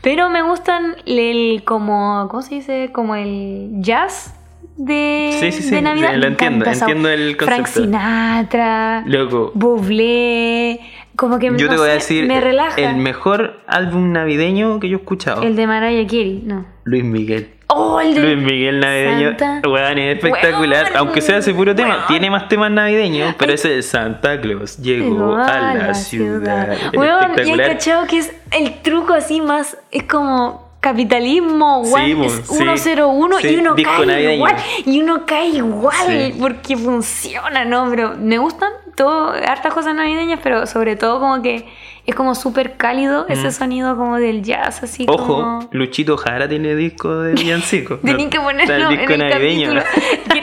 Pero me gustan el como, ¿cómo se dice? Como el jazz de, Sí, sí, sí, de Navidad. lo entiendo, entiendo el Frank concepto. Sinatra, Loco. Bublé, como que Yo no te voy a decir, me relaja. el mejor álbum navideño que yo he escuchado. El de Mariah Carey, no. Luis Miguel. Oh, el de Luis Miguel navideño, Santa. weón, es espectacular. Aunque sea ese puro tema, tiene más temas navideños, pero ese de Santa Claus llegó a la ciudad. Es Weón, y espectacular. cachado que es el truco así más, es como capitalismo, one, po, es sí. 101 Sí, y uno cae navideño. igual, y uno cae igual Sí. porque funciona, ¿no? Pero me gustan todo, hartas cosas navideñas, pero sobre todo como que es como súper cálido ese sonido como del jazz, así Mm. Ojo, como... Luchito Jara tiene disco de villancico. Tenía que ponerlo el disco en el navideño. capítulo.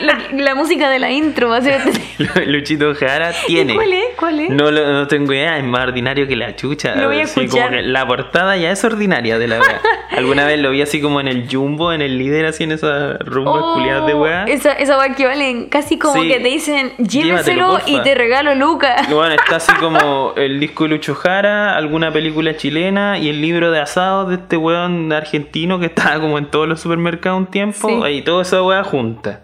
La, la música de la intro va a ser... Luchito Jara tiene. ¿Cuál es? ¿Cuál es? No, lo- no tengo idea, es más ordinario que la chucha. Lo voy a escuchar. como que la portada ya es ordinaria de la wea. Alguna vez lo vi así como en el Jumbo, en el líder, así en esas rumbas Oh, culiadas de wea. Esa, esa weá que valen casi como Sí. que te dicen, lléveselo porfa". y te regalo Luca. Bueno, está así como el disco de Lucho Jara, alguna película chilena y el libro de asados de este weón argentino que estaba como en todos los supermercados un tiempo. Sí. Ahí toda esa wea junta.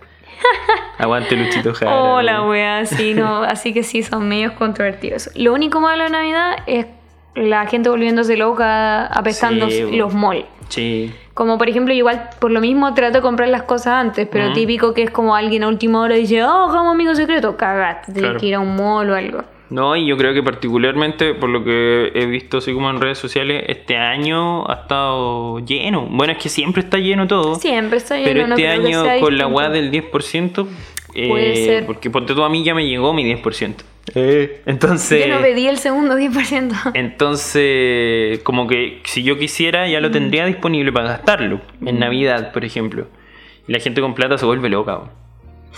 Aguante Luchito Jara. Hola, weá, sí, no, así que sí, son medios controvertidos. Lo único malo de Navidad es la gente volviéndose loca, apestando Sí, los malls. Sí. Como por ejemplo, igual por lo mismo trato de comprar las cosas antes, pero Ujú. típico que es como alguien a última hora dice, oh, hagamos amigo secreto, cagaste, tienes Claro. que ir a un mall o algo. No, y yo creo que particularmente por lo que he visto así como en redes sociales, este año ha estado lleno. Bueno, es que siempre está lleno todo. Siempre está lleno, pero este año con la weá del 10%, eh, Puede ser. porque ponte tú a mí ya me llegó mi 10%. Entonces, Yo no pedí el segundo 10%. entonces, como que si yo quisiera ya lo Mm. tendría disponible para gastarlo. En Navidad, por ejemplo. Y la gente con plata se vuelve loca.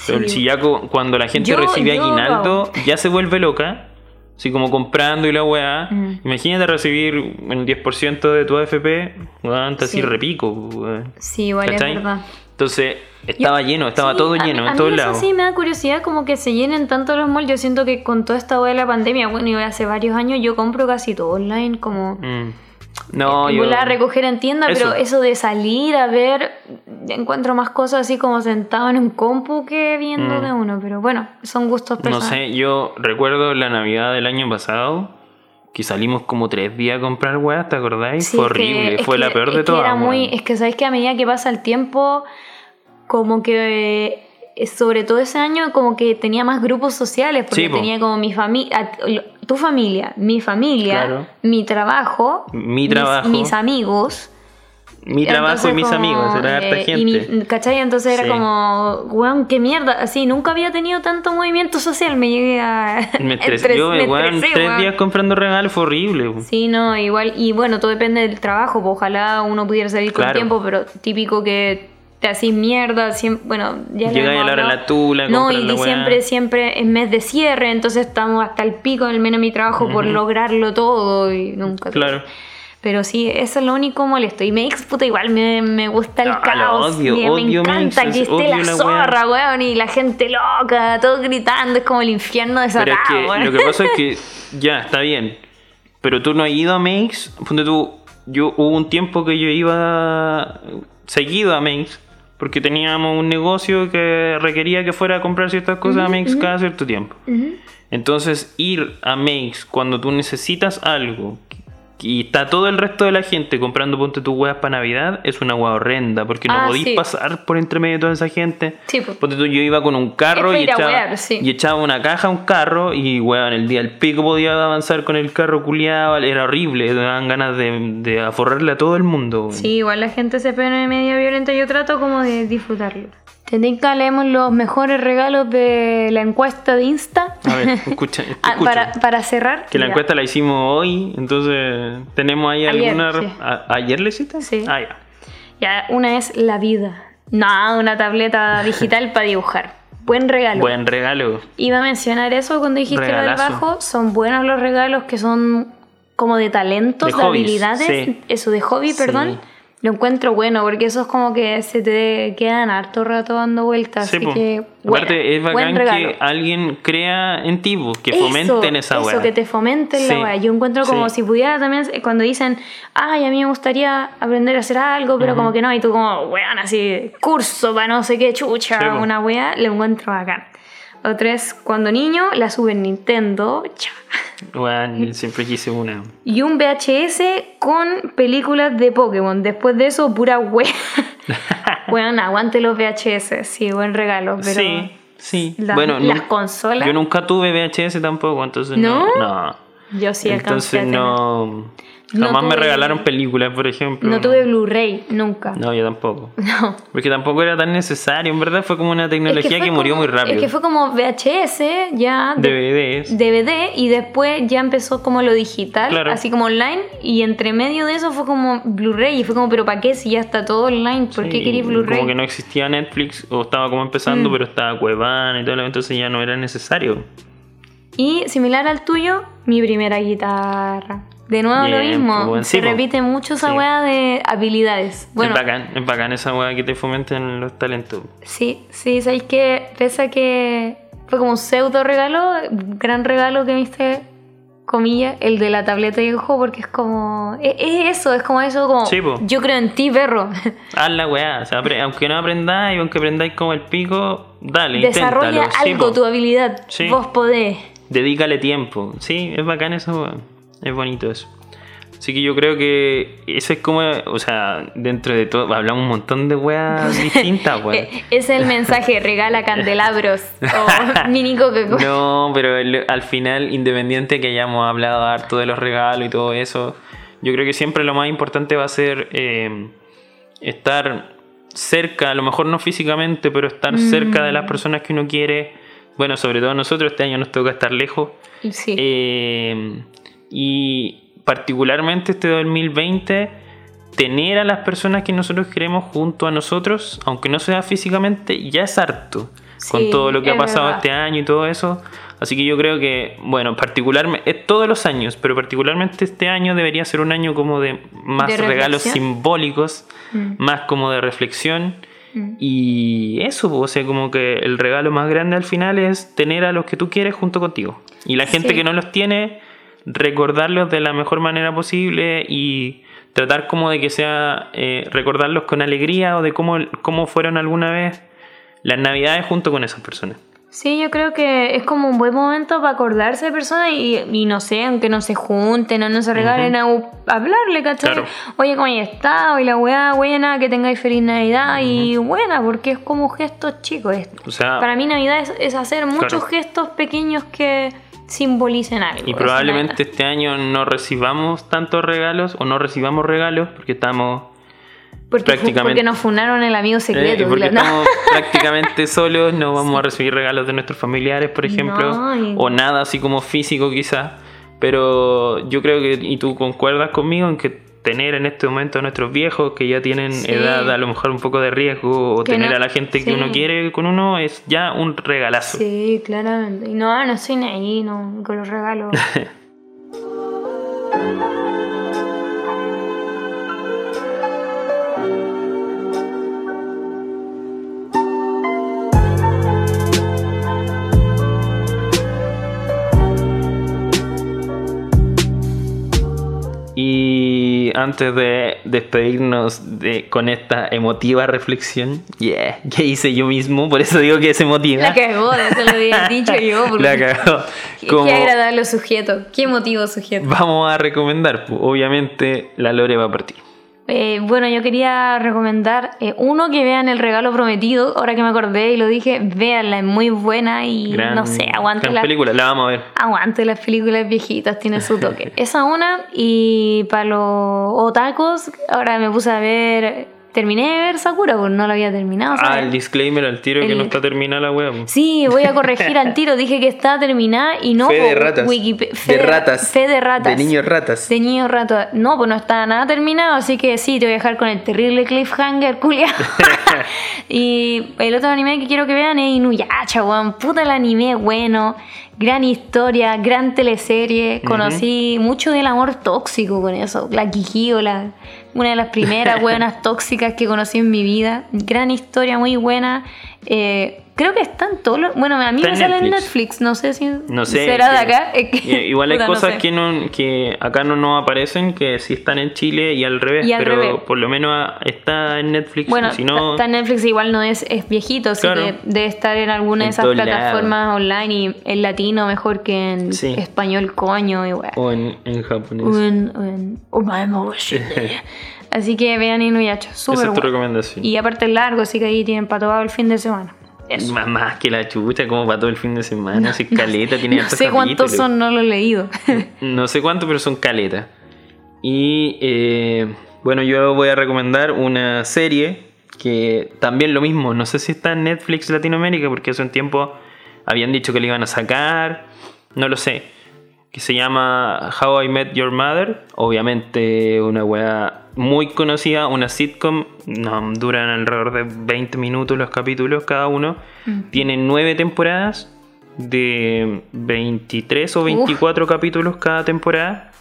Pero Sí. si ya cuando la gente Yo- recibe yo aguinaldo, ya se vuelve loca. Así como comprando y la weá. Mm. Imagínate recibir el 10% de tu AFP, te así Sí. repico, weón. Sí, igual ¿Cachai? es verdad. Entonces, estaba Yo- lleno, estaba sí, todo a mí- lleno, a en mí todos eso lados. sí me da curiosidad como que se llenen tanto los malls. Yo siento que con toda esta hueá de la pandemia, bueno, y hace varios años yo compro casi todo online, como Mm. No, en yo. a recoger en tienda, Eso. pero eso de salir a ver, encuentro más cosas así como sentado en un compu que viendo Mm. de uno. Pero bueno, son gustos No personales. sé, yo recuerdo la Navidad del año pasado que salimos como tres días a comprar weas, ¿te acordáis? Sí, Fue que- horrible, fue que- la peor de todas. Era muy, es que sabéis que a medida que pasa el tiempo, como que eh, sobre todo ese año, como que tenía más grupos sociales, porque Sí, po. tenía como mi familia, tu familia, mi familia, Claro. mi trabajo, Mi mis- trabajo. mis, amigos. Mi trabajo y mis como, amigos, era harta eh, gente. Y mi, ¿Cachai? Entonces Sí. era como, weón, qué mierda. Así, nunca había tenido tanto movimiento social. Me llegué a. Me estresé, estres- yo, me weón, estresé, tres weón. días comprando regalos fue horrible. weón. Sí, no, igual, y bueno, todo depende del trabajo, pues ojalá uno pudiera salir con tiempo, pero típico que te hacís mierda, siempre, bueno, ya Llega la hora la tula, No, y diciembre weá. siempre es mes de cierre, entonces estamos hasta el pico, al menos en mi trabajo, por lograrlo todo y nunca. Claro. Pero sí, eso es lo único molesto. Y Makes, puta, igual me, me gusta el No, caos. odio, me, me encanta que esté la, zorra, weón, y la gente loca, todo gritando, es como el infierno Pero desatado, es que weón. lo que pasa es que ya, está bien. Pero tú no has ido a. Ponte tú, yo hubo un tiempo que yo iba seguido a Makes. Porque teníamos un negocio que requería que fuera a comprar ciertas cosas a Makes cada cierto tiempo. Entonces, ir a Makes cuando tú necesitas algo y está todo el resto de la gente comprando ponte tus weas para Navidad, es una wea horrenda. Porque no Ah, podís sí. pasar por entre medio de toda esa gente. Sí, pues. Ponte tú, yo iba con un carro y echaba, wear, sí. y echaba una caja a un carro y weón, el día del pico podía avanzar con el carro culiado, era horrible, daban ganas de, de aforrarle a todo el mundo. weón. Sí, igual la gente se pone medio violenta. Yo trato como de disfrutarlo. Tenéis leemos los mejores regalos de la encuesta de Insta. A ver, escucha, te Ah, para, para cerrar. Que la encuesta la hicimos hoy, entonces tenemos ahí Ayer, alguna... sí. ¿A- ¿Ayer le hiciste? Sí. Ah, ya. Ya, una es la vida. No, una tableta digital para dibujar. Buen regalo. Buen regalo. Iba a mencionar eso cuando dijiste lo del Regalazo. bajo. Son buenos los regalos que son como de talentos, De de, hobbies, habilidades. sí. Eso, de hobby, Sí. perdón. Lo encuentro bueno porque eso es como que se te quedan harto rato dando vueltas. Sí, así po. que, buena, Aparte, es bacán que alguien crea en ti, que Eso, fomenten esa Eso, que te fomenten Sí, la weá. Yo encuentro como sí. si pudiera también, eh, cuando dicen, ay, a mí me gustaría aprender a hacer algo, pero como que no, y tú como, weón, así, curso para no sé qué chucha, una weá, lo encuentro bacán. Otra es, cuando niño, la Super Nintendo, cha. Weón, siempre quise una. Y un VHS con películas de Pokémon. Después de eso, pura wea. Weón, aguante los VHS, sí, buen regalo, pero... Sí, sí. la- bueno, las consolas- Yo nunca tuve VHS tampoco, entonces no. ¿No? no. Yo sí alcancé a Entonces tener. no. No Jamás me regalaron películas, por ejemplo. No tuve Blu-ray, nunca. No, yo tampoco. No. Porque tampoco era tan necesario, en verdad fue como una tecnología que, murió muy rápido. Es que fue como VHS, ya. DVDs. DVD y después ya empezó como lo digital, Claro. así como online. Y entre medio de eso fue como Blu-ray. Y fue como, ¿pero para qué si ya está todo online? ¿Por qué queréis Blu-ray? Como que no existía Netflix, o estaba como empezando, Mm. pero estaba Cuevana y todo, entonces ya no era necesario. Y similar al tuyo, mi primera guitarra. De nuevo lo mismo. pues, Se repite mucho esa Sí. weá de habilidades. Bueno, es bacán, es bacán esa weá que te fomenten los talentos. sí, sí, sabéis que pese a que fue como un pseudo regalo, gran regalo que me diste, comillas, el de la tableta de dibujo, porque es como. Es, es eso, es como eso, como. Sí, yo creo en ti, perro. Haz la weá, o sea, apre- aunque no aprendáis, aunque aprendáis como el pico, dale, Desarrolla inténtalo. Algo, tu habilidad. Vos podés. Dedícale tiempo. Sí, es bacán eso, weón. Es bonito eso. Así que yo creo que ese es como, o sea, dentro de todo, hablamos un montón de weas distintas, Ese es el mensaje, regala candelabros o mini Coca-Cola. No, pero el- al final, independiente que hayamos hablado harto de los regalos y todo eso, yo creo que siempre lo más importante va a ser eh, estar cerca, a lo mejor no físicamente, pero estar cerca de las personas que uno quiere. Bueno, sobre todo nosotros, este año nos toca estar lejos. Sí. Eh, y particularmente este 2020, tener a las personas que nosotros queremos junto a nosotros, aunque no sea físicamente, ya es harto. con Sí, todo lo que ha pasado verdad. este año y todo eso. Así que yo creo que, bueno, particularmente, todos los años, pero particularmente este año debería ser un año como de más ¿De regalos simbólicos, Mm. más como de reflexión. Y eso, o sea, como que el regalo más grande al final es tener a los que tú quieres junto contigo. Y la gente Sí. que no los tiene, recordarlos de la mejor manera posible y tratar como de que sea eh, recordarlos con alegría o de cómo, cómo fueron alguna vez las navidades junto con esas personas. Sí, yo creo que es como un buen momento para acordarse de personas y, y no sé, aunque no se junten o no se regalen, a, hablarle, ¿cachai? Claro. Oye, ¿cómo hay estado? Y la weá, buena, que tengáis feliz Navidad y buena, porque es como gestos chicos esto. O sea, Para mí Navidad es, es hacer muchos Claro. gestos pequeños que simbolicen algo. y probablemente este año no recibamos tantos regalos o no recibamos regalos porque estamos porque, prácticamente- porque nos funaron el amigo Eh, secreto. y porque estamos prácticamente solos, no vamos a recibir regalos de nuestros familiares, por ejemplo, No, o nada así como físico quizás. Pero yo creo que, y tú concuerdas conmigo, en que tener en este momento a nuestros viejos que ya tienen Sí. edad a lo mejor un poco de riesgo, o Que tener no- a la gente que uno quiere con uno, es ya un regalazo. Sí, claramente. Y no, no soy ahí, no, con los regalos. Y antes de despedirnos de, con esta emotiva reflexión, yeah, que hice yo mismo, por eso digo que es emotiva. La cagó, eso lo había dicho yo. porque- La cagó. Como- qué agradable sujeto, qué emotivo sujeto. Vamos a recomendar, pues, obviamente la Lore va a partir. Eh, bueno, yo quería recomendar eh, uno que vean El Regalo Prometido. Ahora que me acordé y lo dije, véanla, es muy buena y Gran- no sé, aguante gran la, película, la vamos a ver. aguante las películas viejitas, tiene su toque. Esa una, y para los otacos, ahora me puse a ver, terminé de ver Sakura, porque no lo había terminado. Ah, el disclaimer al tiro que El- no está terminada la wea. pues. Sí, voy a corregir al tiro. Dije que está terminada y no. Fe de po, ratas. Wikipe- De fe ratas. Fe de ratas. De niños ratas. De niños ratas. No, pues no está nada terminado, así que sí, te voy a dejar con el terrible cliffhanger, culia. y el otro anime que quiero que vean es Inuyasha, weón. Puta el anime es bueno. Gran historia, gran teleserie. Conocí mucho del amor tóxico con eso. La Kikio, la, una de las primeras weonas tóxicas que conocí en mi vida. Gran historia, muy buena. Eh, creo que están todos los... Bueno, a mí Está me sale en Netflix. No sé si No sé. será de acá. Es que- y- Igual hay puta, no cosas sé. que, no, que acá no nos aparecen, que sí están en Chile y al revés. Y al pero revés. por lo menos está en Netflix. Bueno, si no, está en Netflix igual no es, es viejito, así Claro. que debe estar en alguna En de esas plataformas online y en latino mejor que en Sí. español coño y weá. o en, en japonés. O en- o en- oh, my. Así que vean Inuyasha, Esa súper es tu recomendación. Y aparte es largo, así que ahí tienen para todo el fin de semana. Eso. Más, más que la chucha, como para todo el fin de semana. así caleta, tiene No sé cuántos son, no lo he leído. No sé cuánto, pero son caletas. Y eh, bueno, yo voy a recomendar una serie que también lo mismo. No sé si está en Netflix Latinoamérica, porque hace un tiempo habían dicho que le iban a sacar. No lo sé. Que se llama How I Met Your Mother. Obviamente, una weá muy conocida, una sitcom. No, duran alrededor de 20 minutos los capítulos cada uno. Tiene nueve temporadas de 23 o 24 capítulos cada temporada.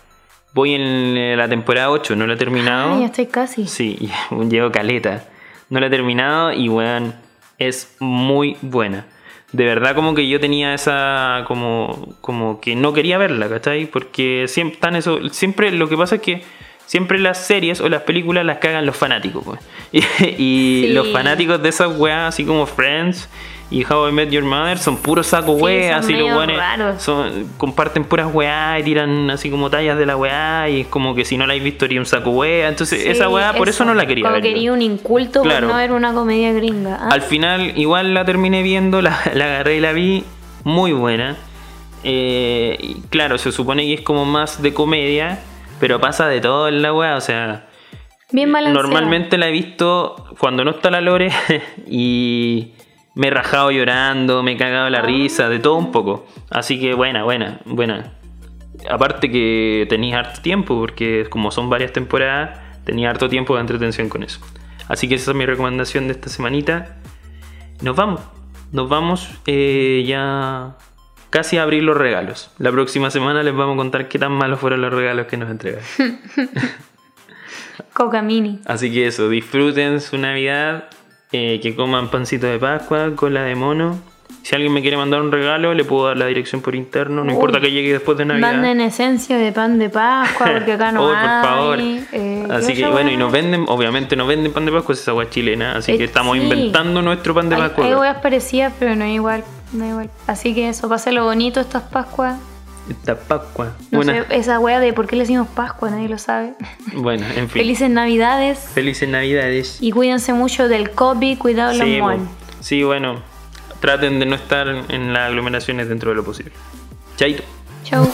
Voy en la temporada 8, no la he terminado. Ay, ya estoy casi. Sí, llevo caleta. No la he terminado y weón, es muy buena. De verdad como que yo tenía esa como como que no quería verla, ¿cachai? Porque siempre están eso, siempre lo que pasa es que siempre las series o las películas las cagan los fanáticos, pues. Y, y Sí. los fanáticos de esas weas así como Friends y How I Met Your Mother son puros sacos Sí, weas, así los weones son- comparten puras weas y tiran así como tallas de la wea y es como que si no la habéis visto haría un saco wea. Entonces Sí, esa wea por eso no la quería Como ver. quería un inculto Claro. por no ver una comedia gringa. Ah, Al final igual la terminé viendo, la, la agarré y la vi, muy buena. Eh, y claro, se supone que es como más de comedia, pero pasa de todo en la wea, o sea... Bien balanceada. Normalmente la he visto cuando no está la Lore y me he rajado llorando, me he cagado la risa, de todo un poco. Así que buena, buena, buena. Aparte que tenía harto tiempo, porque como son varias temporadas, tenía harto tiempo de entretención con eso. Así que esa es mi recomendación de esta semanita. Nos vamos. nos vamos eh, ya casi a abrir los regalos. La próxima semana les vamos a contar qué tan malos fueron los regalos que nos entregaron. Coca Mini. Así que eso, disfruten su Navidad, eh, que coman pancito de Pascua, cola de mono. Si alguien me quiere mandar un regalo, le puedo dar la dirección por interno, no Uy. importa que llegue después de Navidad. Manden esencia de pan de Pascua, porque acá no Oh, por hay. favor. Eh, Así ¿qué que bueno, hueá? y nos venden, obviamente nos venden pan de Pascua, es esa agua chilena, así Eh, que estamos sí. inventando nuestro pan de Hay, Pascua. hay hueas parecidas, pero no es igual. No es igual. Así que eso, lo bonito estas Pascuas. Esta Pascua. No Buena- sé, esa wea de por qué le decimos Pascua, nadie lo sabe. Bueno, en fin. Felices Navidades Felices Navidades. y cuídense mucho del COVID, cuidado los Sí, sí, bueno, traten de no estar en las aglomeraciones dentro de lo posible. Chaito. Chau.